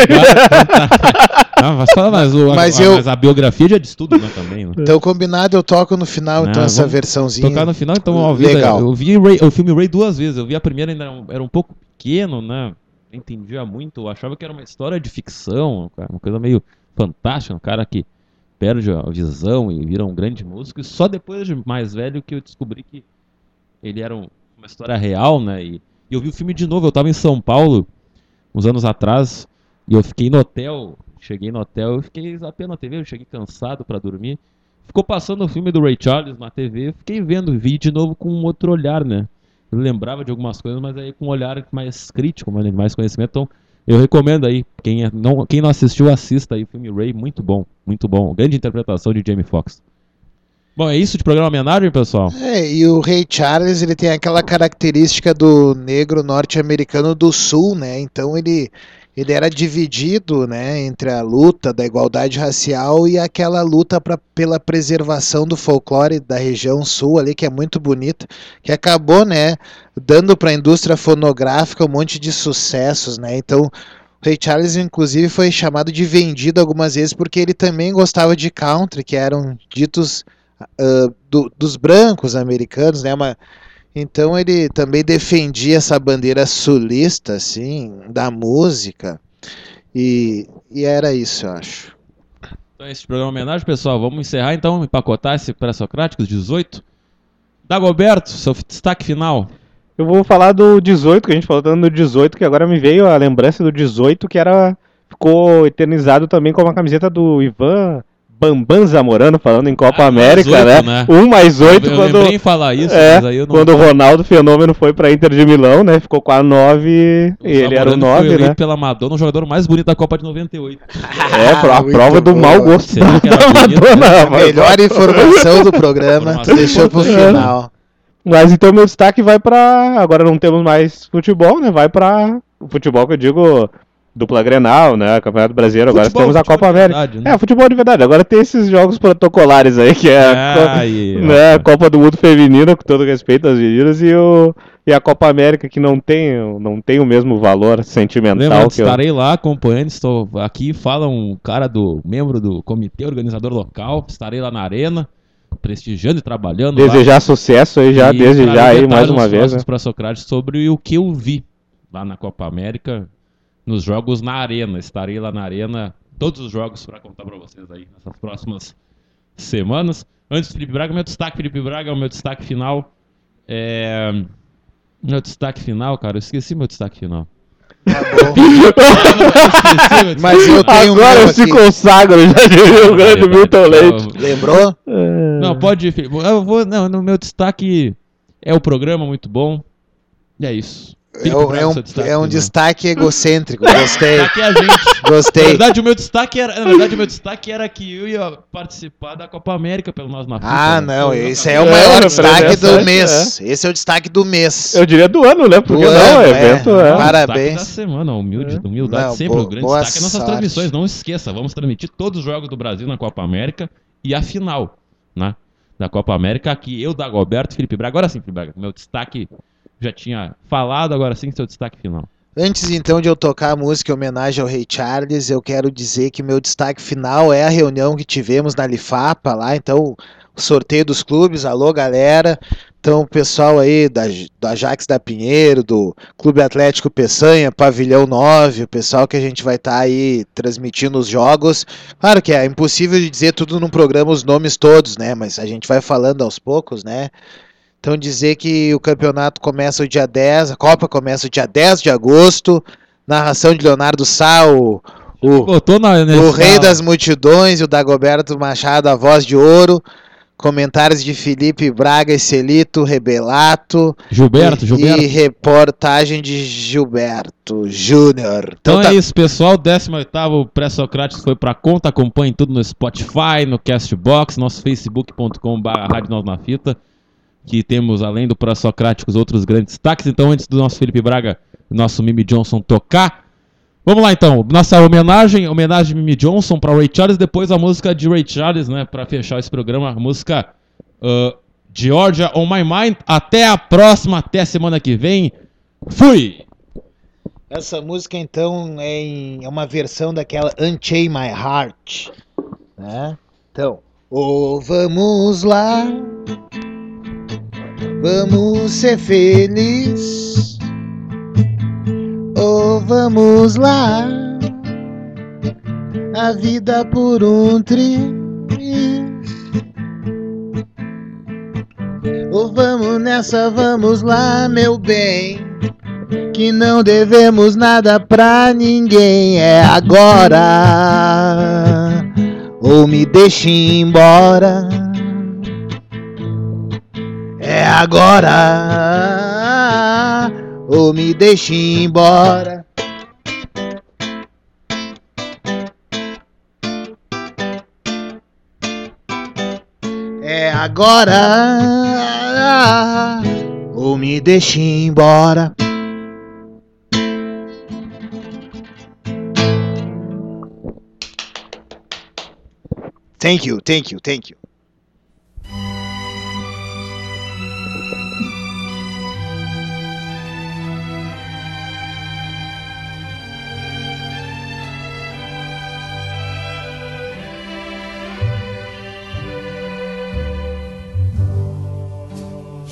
Ah, mas fala, mas, o- Mas a, eu- mas a biografia já diz tudo, né, também. Né? Então, combinado, eu toco no final, então, Não, essa vamos versãozinha. Tocar no final, então, ao vivo. Legal. Eu vi Ray- o filme Ray duas vezes. Eu vi a primeira, ainda era um, pouco pequeno, né? Não entendia muito. Eu achava que era uma história de ficção, uma coisa meio fantástica. Um cara que perde a visão e vira um grande músico. E só depois de mais velho que eu descobri que ele era um- uma história real, né? E, e eu vi o filme de novo. Eu tava em São Paulo, uns anos atrás, e eu fiquei no hotel. Cheguei no hotel, eu fiquei zapeando a TV, eu cheguei cansado pra dormir. Ficou passando o filme do Ray Charles na TV, eu fiquei vendo, vi de novo com um outro olhar, né? Eu lembrava de algumas coisas, mas aí com um olhar mais crítico, mais- mais conhecimento. Então, eu recomendo aí, quem, é- não, quem não assistiu, assista aí o filme Ray, muito bom, muito bom. Grande interpretação de Jamie Foxx. Bom, é isso de programa homenagem, pessoal? É, e o Ray Charles, ele tem aquela característica do negro norte-americano do sul, né? Então ele, ele era dividido, né, entre a luta da igualdade racial e aquela luta pra, pela preservação do folclore da região sul ali, que é muito bonita, que acabou, né, dando para a indústria fonográfica um monte de sucessos, né? Então, Ray Charles, inclusive, foi chamado de vendido algumas vezes porque ele também gostava de country, que eram ditos ah, do- dos brancos americanos, né? Uma, então ele também defendia essa bandeira sulista, assim, da música. E, e era isso, eu acho. Então, esse programa homenagem, pessoal. Vamos encerrar então, empacotar esse pré-socráticos 18. Dagoberto, seu destaque final. Eu vou falar do 18, que a gente falou tanto do 18, que agora me veio a lembrança do 18, que era ficou eternizado também com uma camiseta do Ivan Bambam Zamorano, falando em Copa Ah, América, mais oito, né? né? Um mais oito Eu- eu quando... em falar isso, é, mas aí eu não- quando o Ronaldo Fenômeno foi pra Inter de Milão, né? Ficou com a 9 e ele era o Zamorano foi 9, eleito né? pela Madonna, o jogador mais bonito da Copa de 98. É, a prova do mau gosto viu que era da bonito, né? Madonna. A melhor informação do programa, Informação deixou pro final. Mas então meu destaque vai pra. Agora não temos mais futebol, né? Vai pra. O futebol que eu digo dupla Grenal, né? Campeonato Brasileiro, agora Futebol- temos a Copa América. verdade, né? É, futebol de verdade. Agora tem esses jogos protocolares aí, que é a Co- Ai, né, a Copa do Mundo Feminina, com todo respeito às meninas, e, o, e a Copa América, que não tem, não tem o mesmo valor sentimental Lembrando, que eu... estarei lá acompanhando, estou aqui, fala um cara do, membro do comitê organizador local, estarei lá na arena, prestigiando e trabalhando lá. Desejar sucesso aí já, E desde já aí, mais uma vez. Né? pra Socrates sobre o que eu vi lá na Copa América, nos jogos na arena. Estarei lá na arena, todos os jogos para contar para vocês aí nessas próximas semanas. Antes do Felipe Braga, meu destaque, Felipe Braga, é o meu destaque final. É... Meu destaque final, cara, eu esqueci meu destaque final. Mas eu tenho Agora eu se consagro, já diria o grande Milton Leite. Lembrou? Não, pode ir, Felipe. Eu vou, não, no meu destaque é o programa muito bom. E é isso. É, um- é um, é um destaque egocêntrico. Gostei. Destaque é a gente. Na Gostei. verdade, o meu destaque era, na verdade, o meu destaque era que eu ia participar da Copa América pelo nós na Ah, Fita, né? não, esse é o É, maior é destaque do mês. Esse é o destaque do mês. Eu diria do ano, né? Porque Do não, ano, é é. evento, é. o Parabéns. destaque da semana, humilde, humildade Não, sempre. o grande destaque é nossas sorte. transmissões. Não esqueça, vamos transmitir todos os jogos do Brasil na Copa América e a final, né? Da Copa América, aqui eu, Dagoberto, Felipe Braga. Agora sim, Felipe Braga, meu destaque já tinha falado, agora sim, seu destaque final. Antes então de eu tocar a música em homenagem ao Rei Charles, eu quero dizer que meu destaque final é a reunião que tivemos na Lifapa lá, então o sorteio dos clubes, alô galera. Então o pessoal aí da, da Ajax da Pinheiro, do Clube Atlético Peçanha, Pavilhão 9, o pessoal que a gente vai estar aí transmitindo os jogos. Claro que é impossível de dizer tudo num programa os nomes todos, né? Mas a gente vai falando aos poucos, né? Então dizer que o campeonato começa o dia 10, a Copa começa o dia 10 de agosto, narração de Leonardo Sá, o, o, na, o rei das multidões, o Dagoberto Machado, a voz de ouro, comentários de Felipe Braga e Celito Rebelato, Gilberto, e, Gilberto. e reportagem de Gilberto Júnior. Então tá- é isso, pessoal. 18º Pré-Socrates foi pra conta. Acompanhe tudo no Spotify, no Castbox, nosso facebook.com.br Rádio Nós na Fita. Que temos, além do Pré-Socráticos, outros grandes destaques. Então, antes do nosso Felipe Braga, nosso Mimi Johnson tocar. Vamos lá então, nossa homenagem, homenagem de Mimi Johnson para Ray Charles, depois a música de Ray Charles, né, para fechar esse programa, a música uh, Georgia on My Mind. Até a próxima, até semana que vem. Fui! Essa música, então, é, em- é uma versão daquela Unchain My Heart. Né? Então, oh, vamos lá, vamos ser felizes. Oh, vamos lá, a vida por um triz. Oh, vamos nessa, vamos lá, meu bem que não devemos nada pra ninguém. É agora ou me deixe embora. É agora ou me deixe embora. É agora ou me deixe embora. Thank you, thank you, thank you.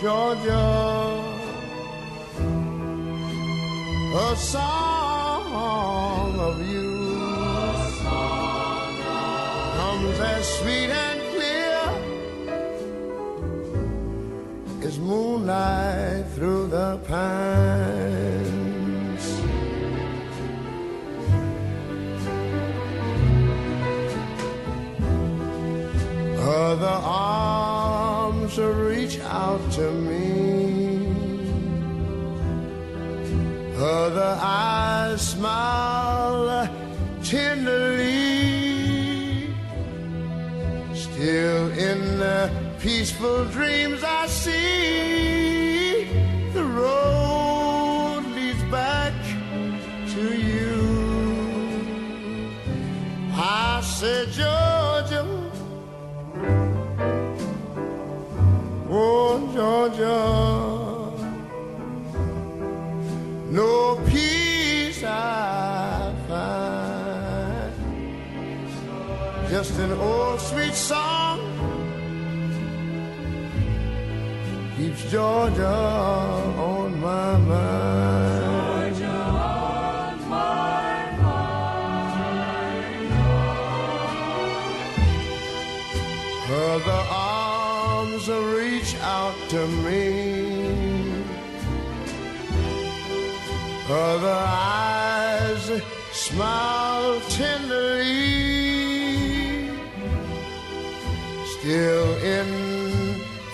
Georgia, a song of you comes as sweet and clear as moonlight through the pines. To me. Other eyes smile tenderly. Still in the peaceful dreams I see sweet song keeps Georgia on my mind. On my mind. The arms reach out to me. Her the eyes smile tenderly.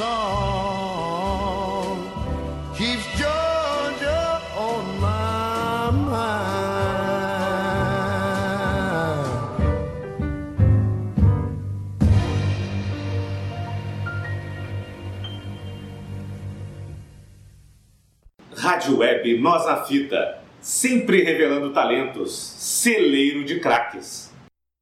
song keeps Georgia on my mind. Rádio Web Nós Fita, sempre revelando talentos, celeiro de craques.